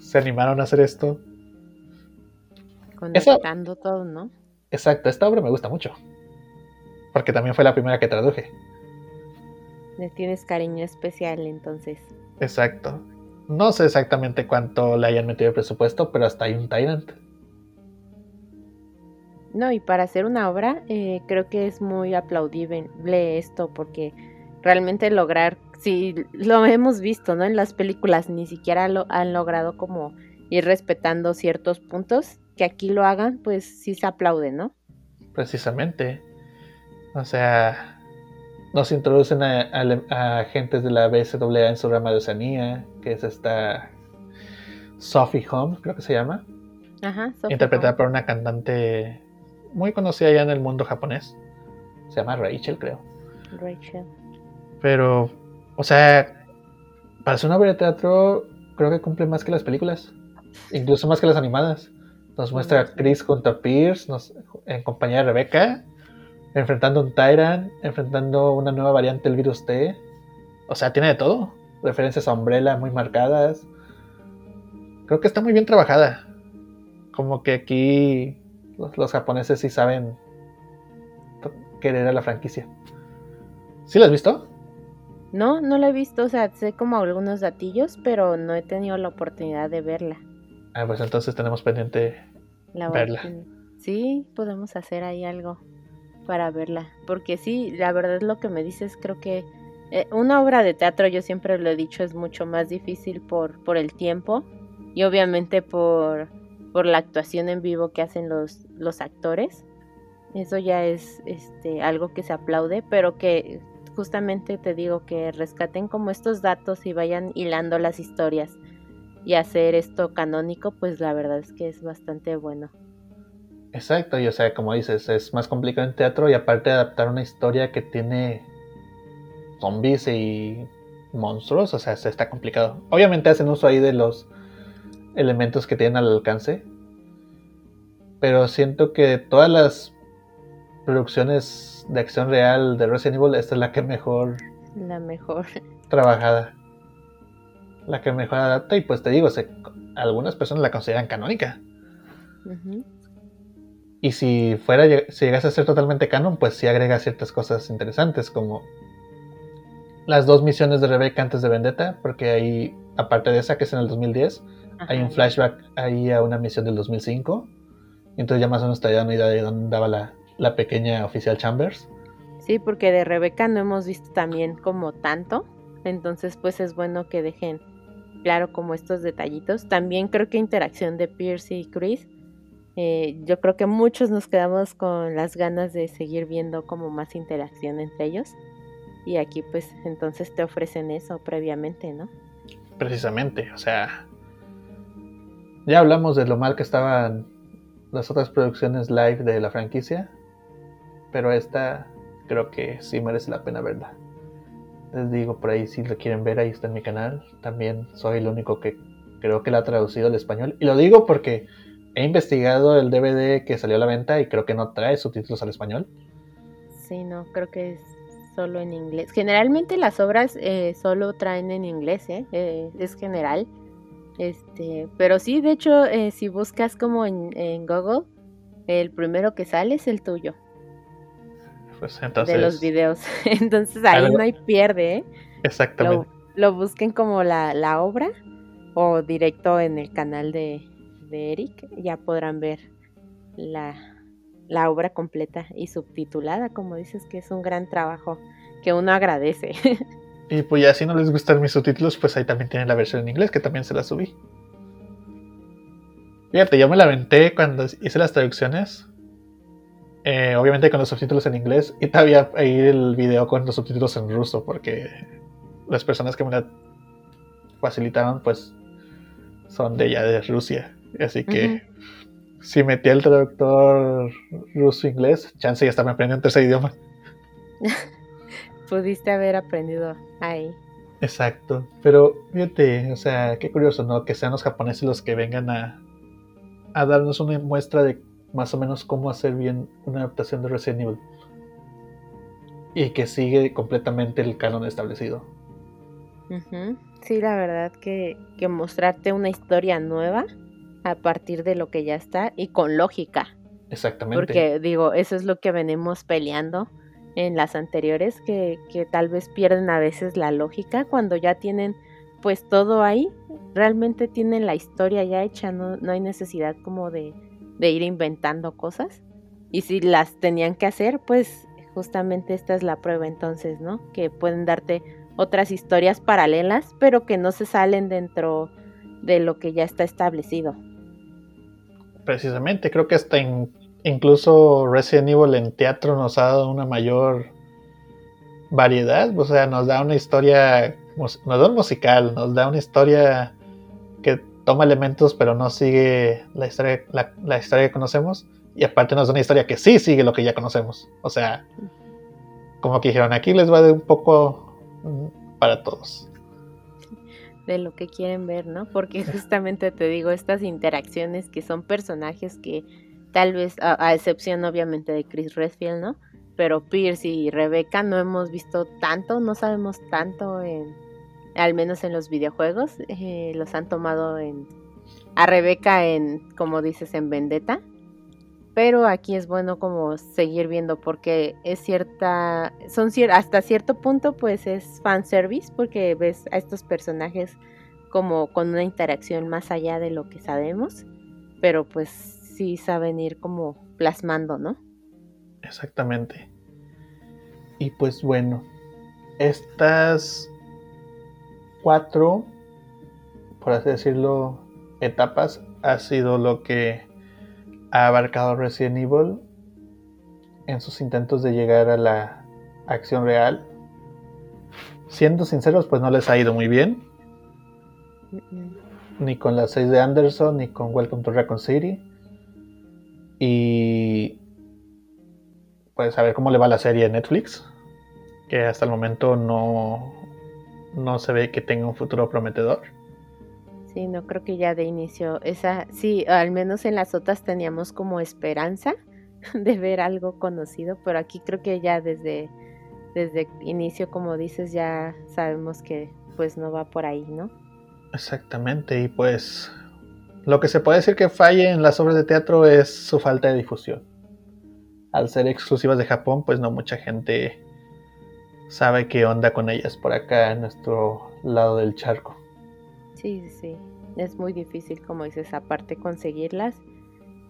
se animaron a hacer esto. Conectando todo, ¿no? Exacto, esta obra me gusta mucho. Porque también fue la primera que traduje. Le tienes cariño especial entonces. Exacto. No sé exactamente cuánto le hayan metido de presupuesto, pero hasta hay un Tyrant. No, y para hacer una obra eh, creo que es muy aplaudible esto porque realmente lograr, si lo hemos visto, ¿no? En las películas ni siquiera lo han logrado como ir respetando ciertos puntos, que aquí lo hagan, pues sí se aplaude, ¿no? Precisamente. O sea, nos introducen a, agentes de la BSAA en su rama de Oceanía, que es esta Sophie Holmes, creo que se llama. Ajá, interpretada por una cantante muy conocida ya en el mundo japonés. Se llama Rachel, creo. Rachel. Pero, o sea, para ser una obra de teatro, creo que cumple más que las películas. Incluso más que las animadas. Nos muestra a Chris junto a Pierce, nos, en compañía de Rebecca, enfrentando un Tyrant, enfrentando una nueva variante del virus T. O sea, tiene de todo. Referencias a Umbrella muy marcadas. Creo que está muy bien trabajada. Como que aquí los, japoneses sí saben querer a la franquicia. ¿Sí la has visto? No, no la he visto. O sea, sé como algunos datillos, pero no he tenido la oportunidad de verla. Ah, pues entonces tenemos pendiente verla. Sí, podemos hacer ahí algo para verla. Porque sí, la verdad es lo que me dices, creo que eh, una obra de teatro, yo siempre lo he dicho, es mucho más difícil por, por el tiempo y obviamente por, por la actuación en vivo que hacen los, los actores. Eso ya es este, algo que se aplaude, pero que justamente te digo que rescaten como estos datos y vayan hilando las historias y hacer esto canónico, pues la verdad es que es bastante bueno. Exacto, y o sea, como dices, es más complicado en teatro y aparte adaptar una historia que tiene zombies y monstruos, o sea, está complicado. Obviamente hacen uso ahí de los elementos que tienen al alcance, pero siento que todas las producciones de acción real de Resident Evil, esta es la que mejor... La mejor. Trabajada. La que mejor adapta y pues te digo, algunas personas la consideran canónica. Y si fuera, si llegase a ser totalmente canon, pues sí agrega ciertas cosas interesantes, como las dos misiones de Rebecca antes de Vendetta, porque ahí, aparte de esa que es en el 2010, hay un flashback ahí a una misión del 2005. Y entonces ya más o menos te da una idea de dónde andaba la, la pequeña oficial Chambers. Sí, porque de Rebecca no hemos visto también como tanto. Entonces, pues es bueno que dejen claro como estos detallitos. También creo que interacción de Pierce y Chris eh, yo creo que muchos nos quedamos con las ganas de seguir viendo como más interacción entre ellos. Y aquí pues entonces te ofrecen eso previamente, ¿no? Precisamente, o sea, ya hablamos de lo mal que estaban las otras producciones live de la franquicia, pero esta creo que sí merece la pena verla. Les digo por ahí si lo quieren ver, ahí está en mi canal. También soy el único que creo que la ha traducido al español. Y lo digo porque he investigado el DVD que salió a la venta y creo que no trae subtítulos al español. Sí, no, creo que es solo en inglés. Generalmente las obras eh, solo traen en inglés, ¿eh? ¿eh? es general. Este, pero sí, de hecho, eh, si buscas como en, Google, el primero que sale es el tuyo. Pues entonces. De los videos. entonces ahí no hay pierde, ¿eh? Exactamente. Lo, busquen como la, la obra o directo en el canal de, de Eric, ya podrán ver la, la obra completa y subtitulada, como dices, que es un gran trabajo que uno agradece. Y pues ya si no les gustan mis subtítulos, pues ahí también tienen la versión en inglés, que también se la subí. Fíjate, yo me la aventé cuando hice las traducciones. Eh, obviamente con los subtítulos en inglés. Y todavía ahí el video con los subtítulos en ruso, porque las personas que me la facilitaron, pues son de allá de Rusia. Así que si metí el traductor ruso-inglés, chance ya estaba aprendiendo un tercer idioma. Pudiste haber aprendido ahí. Exacto. Pero fíjate, o sea, qué curioso, ¿no? Que sean los japoneses los que vengan a, a darnos una muestra de más o menos cómo hacer bien una adaptación de Resident Evil. Y que sigue completamente el canon establecido. Sí, la verdad que, que mostrarte una historia nueva a partir de lo que ya está y con lógica. Exactamente. Porque digo, eso es lo que venimos peleando en las anteriores, que, que tal vez pierden a veces la lógica cuando ya tienen pues todo ahí, realmente tienen la historia ya hecha, no, no hay necesidad como de, de ir inventando cosas. Y si las tenían que hacer, pues justamente esta es la prueba entonces, ¿no? Que pueden darte otras historias paralelas, pero que no se salen dentro de lo que ya está establecido. Precisamente, creo que hasta incluso Resident Evil en teatro nos ha dado una mayor variedad, o sea, nos da una historia, nos da un musical, nos da una historia que toma elementos pero no sigue la historia, la, historia que conocemos y aparte nos da una historia que sí sigue lo que ya conocemos, o sea, como que dijeron, aquí les va de un poco mm, para todos de lo que quieren ver, ¿no? Porque justamente te digo, estas interacciones que son personajes que tal vez, a, excepción obviamente de Chris Redfield, ¿no? Pero Pierce y Rebecca no hemos visto tanto, no sabemos tanto en, al menos en los videojuegos, eh, los han tomado en, a Rebecca en, como dices, en Vendetta. Pero aquí es bueno como seguir viendo porque es cierta, son hasta cierto punto pues es fanservice porque ves a estos personajes como con una interacción más allá de lo que sabemos, pero pues sí saben ir como plasmando, ¿no? Exactamente. Y pues bueno, estas cuatro, por así decirlo, etapas ha sido lo que ha abarcado Resident Evil en sus intentos de llegar a la acción real. Siendo sinceros, pues no les ha ido muy bien. Ni con las 6 de Anderson, ni con Welcome to Raccoon City. Y pues a ver cómo le va la serie de Netflix. Que hasta el momento no, no se ve que tenga un futuro prometedor. Sí, no creo que ya de inicio, esa, sí, al menos en las otras teníamos como esperanza de ver algo conocido, pero aquí creo que ya desde, desde inicio, como dices, ya sabemos que pues no va por ahí, ¿no? Exactamente, y pues lo que se puede decir que falle en las obras de teatro es su falta de difusión. Al ser exclusivas de Japón, pues no mucha gente sabe qué onda con ellas por acá en nuestro lado del charco. Sí, sí, es muy difícil, como dices, aparte conseguirlas.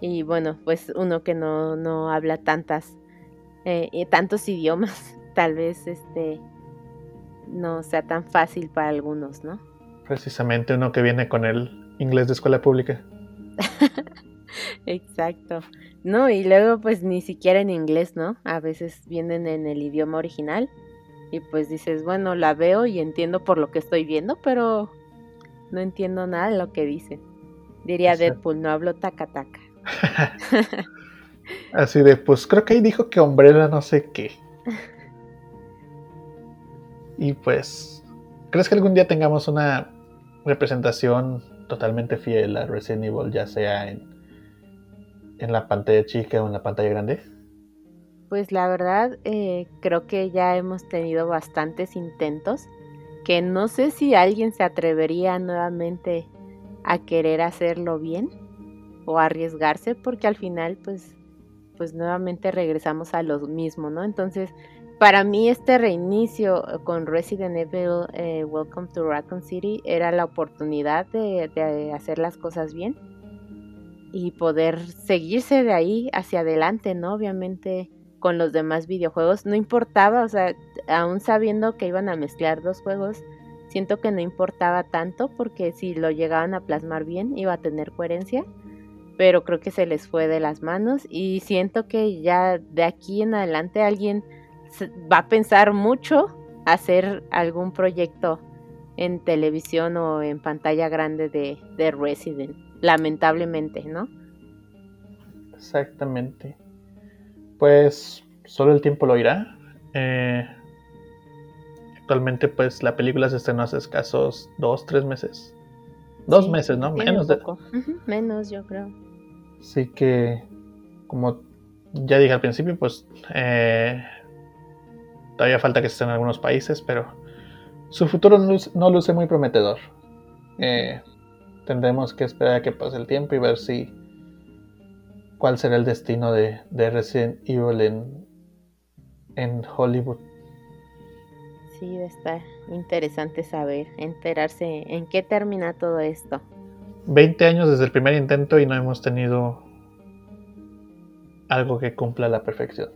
Y bueno, pues uno que no, no habla tantas, eh, tantos idiomas, tal vez este no sea tan fácil para algunos, ¿no? Precisamente uno que viene con el inglés de escuela pública. Exacto. No, y luego pues ni siquiera en inglés, ¿no? A veces vienen en el idioma original y pues dices, bueno, la veo y entiendo por lo que estoy viendo, pero no entiendo nada de lo que dice. Diría Deadpool, no hablo taca taca. Así de, pues creo que ahí dijo que hombrera no sé qué. y pues, ¿crees que algún día tengamos una representación totalmente fiel a Resident Evil, ya sea en, en la pantalla chica o en la pantalla grande? Pues la verdad, eh, creo que ya hemos tenido bastantes intentos que no sé si alguien se atrevería nuevamente a querer hacerlo bien o arriesgarse porque al final pues pues nuevamente regresamos a lo mismo, ¿no? Entonces, para mí este reinicio con Resident Evil eh, Welcome to Raccoon City era la oportunidad de, de hacer las cosas bien y poder seguirse de ahí hacia adelante, ¿no? Obviamente con los demás videojuegos. No importaba, o sea, aún sabiendo que iban a mezclar dos juegos, siento que no importaba tanto porque si lo llegaban a plasmar bien iba a tener coherencia, pero creo que se les fue de las manos y siento que ya de aquí en adelante alguien va a pensar mucho hacer algún proyecto en televisión o en pantalla grande de, de Resident, lamentablemente, ¿no? Exactamente pues solo el tiempo lo irá. Eh, actualmente pues la película se estrenó hace escasos dos, tres meses. Dos meses, ¿no? Menos de... Menos, yo creo. Así que, como ya dije al principio, pues eh, todavía falta que se en algunos países, pero su futuro no, luce, muy prometedor. Eh, tendremos que esperar a que pase el tiempo y ver si cuál será el destino de, Resident Evil en, en Hollywood. Sí, está interesante saber, enterarse en qué termina todo esto. 20 años desde el primer intento y no hemos tenido algo que cumpla la perfección.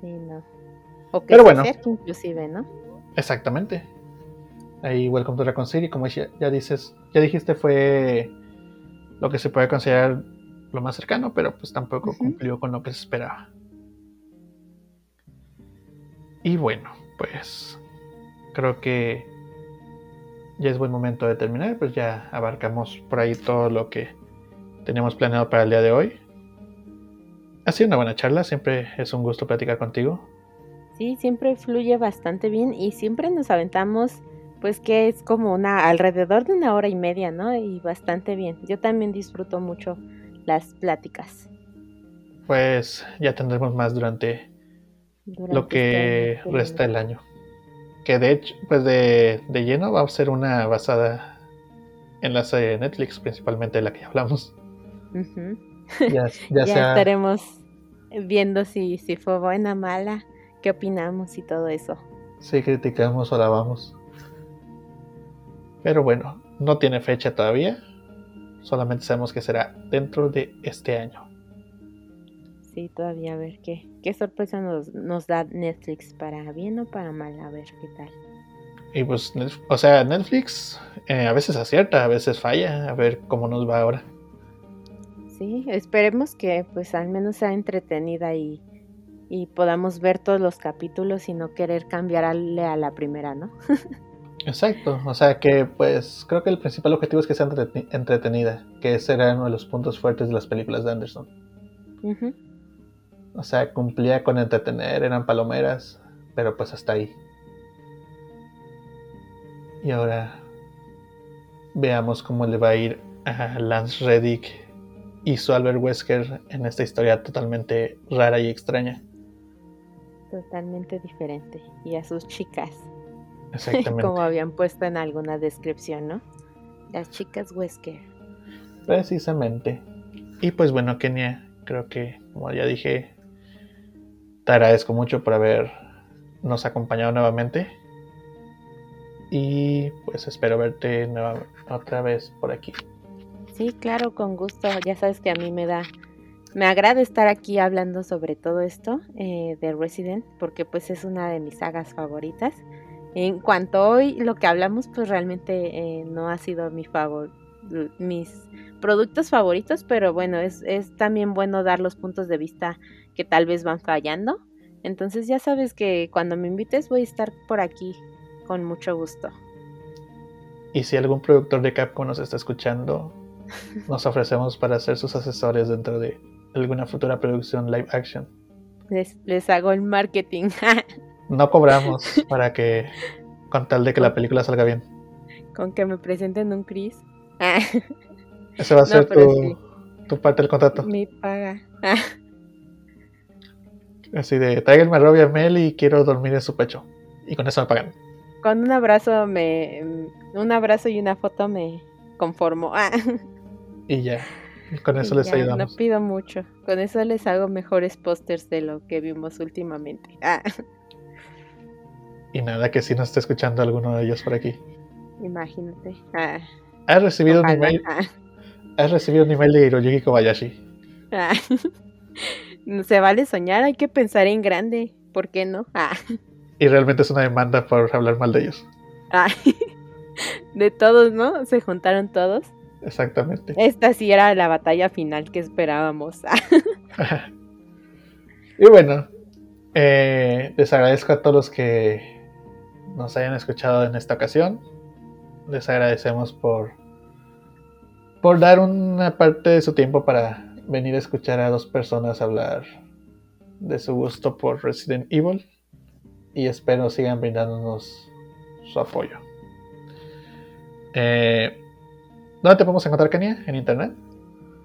Sí, no. O que Pero bueno. acerque inclusive, ¿no? Exactamente. Ahí Welcome to Raccoon City, como ya, ya dices, ya dijiste, fue lo que se puede considerar lo más cercano, pero pues tampoco cumplió con lo que se esperaba. Y bueno, pues creo que ya es buen momento de terminar, pues ya abarcamos por ahí todo lo que teníamos planeado para el día de hoy. Ha sido una buena charla, siempre es un gusto platicar contigo. Sí, siempre fluye bastante bien y siempre nos aventamos, pues que es como una, alrededor de una hora y media, ¿no? Y bastante bien. Yo también disfruto mucho las pláticas. Pues ya tendremos más durante durante lo que este año. resta del año. Que de hecho, pues de, de lleno va a ser una basada en la serie de Netflix, principalmente de la que ya hablamos. Ya, ya Ya, sea, estaremos viendo si, si fue buena, mala, qué opinamos y todo eso. si criticamos o alabamos. Pero bueno, no tiene fecha todavía. Solamente sabemos que será dentro de este año. Sí, todavía a ver qué, qué sorpresa nos, nos da Netflix, para bien o para mal, a ver qué tal. Y pues, o sea, Netflix eh, a veces acierta, a veces falla. A ver cómo nos va ahora. Sí, esperemos que pues al menos sea entretenida y, y podamos ver todos los capítulos y no querer cambiarle a la primera, ¿no? Exacto, o sea que pues creo que el principal objetivo es que sea entrete- entretenida, que ese era uno de los puntos fuertes de las películas de Anderson. O sea, cumplía con entretener, eran palomeras, pero pues hasta ahí. Y ahora veamos cómo le va a ir a Lance Reddick y su Albert Wesker en esta historia totalmente rara y extraña. Totalmente diferente. Y a sus chicas, Exactamente. como habían puesto en alguna descripción, ¿no? Las chicas Wesker. Precisamente. Y pues bueno, Kenia, creo que, como ya dije, te agradezco mucho por habernos acompañado nuevamente. Y pues espero verte nueva- otra vez por aquí. Sí, claro, con gusto. Ya sabes que a mí me da, me agrada estar aquí hablando sobre todo esto eh, de Resident, porque pues es una de mis sagas favoritas. En cuanto a hoy lo que hablamos, pues realmente eh, no ha sido mi favor, mis productos favoritos, pero bueno, es, es también bueno dar los puntos de vista que tal vez van fallando. Entonces ya sabes que cuando me invites voy a estar por aquí con mucho gusto. Y si algún productor de Capcom nos está escuchando, nos ofrecemos para ser sus asesores dentro de alguna futura producción live action. Les, les hago el marketing. No cobramos para que, con tal de que la película salga bien. con que me presenten un Chris. Ese va a No, ser tu, sí. tu parte del contrato. mi paga. Así de, tráiganme a Robbie a Mel y quiero dormir en su pecho. Y con eso me pagan. con un abrazo me un abrazo y una foto me conformo. Y ya. Con eso y les ya, ayudamos. No pido mucho. Con eso les hago mejores pósters de lo que vimos últimamente. Ah, Y nada, que si no está escuchando alguno de ellos por aquí. imagínate. Ah, ¿Has recibido, un ojalá. email, Ah, has recibido un email de Hiroyuki Kobayashi? ah. No se vale soñar, hay que pensar en grande. ¿Por qué no? Y realmente es una demanda por hablar mal de ellos. De todos, ¿no? Se juntaron todos. Exactamente. Esta sí era la batalla final que esperábamos. Y bueno, eh, les agradezco a todos los que nos hayan escuchado en esta ocasión. Les agradecemos por, por dar una parte de su tiempo para venir a escuchar a dos personas hablar de su gusto por Resident Evil. Y espero sigan brindándonos su apoyo. Eh, ¿Dónde te podemos encontrar, Kenia? ¿En internet?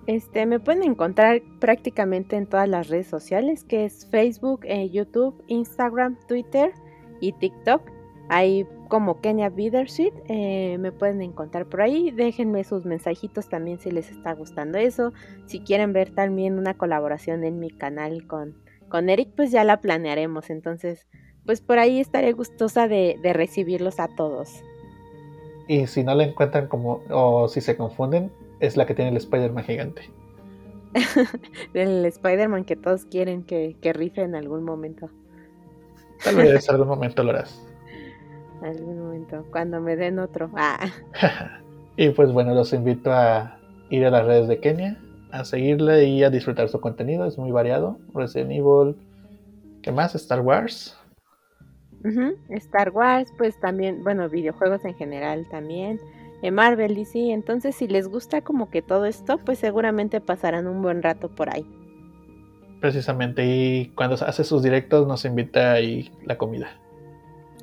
Este, me pueden encontrar prácticamente en todas las redes sociales, que es Facebook, eh, YouTube, Instagram, Twitter y TikTok. Ahí como Kenia Bittersweet, eh, me pueden encontrar por ahí. Déjenme sus mensajitos también si les está gustando eso. Si quieren ver también una colaboración en mi canal con, con Eric, pues ya la planearemos. Entonces, pues por ahí estaré gustosa de, de recibirlos a todos. Y si no la encuentran como, o si se confunden, es la que tiene el Spider-Man gigante. del Spider-Man que todos quieren que, que rife en algún momento. Tal vez algún momento lo harás. algún momento, cuando me den otro. Ah. y pues bueno, los invito a ir a las redes de Kenia, a seguirle y a disfrutar su contenido. Es muy variado. Resident Evil, ¿qué más? Star Wars. Star Wars, pues también, bueno, videojuegos en general también. En Marvel y sí, entonces si les gusta como que todo esto, pues seguramente pasarán un buen rato por ahí. Precisamente, y cuando hace sus directos nos invita ahí la comida.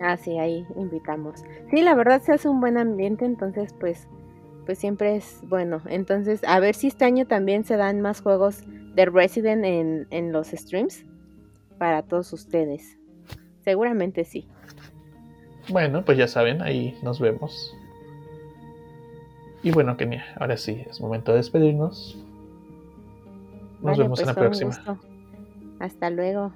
Ah, sí, ahí invitamos. Sí, la verdad se hace un buen ambiente, entonces pues pues siempre es bueno. Entonces, a ver si este año también se dan más juegos de Resident en, en los streams para todos ustedes. Seguramente sí. Bueno, pues ya saben, ahí nos vemos. Y bueno, Kenia, ahora sí, es momento de despedirnos. Nos vemos en la pues, próxima. Hasta luego.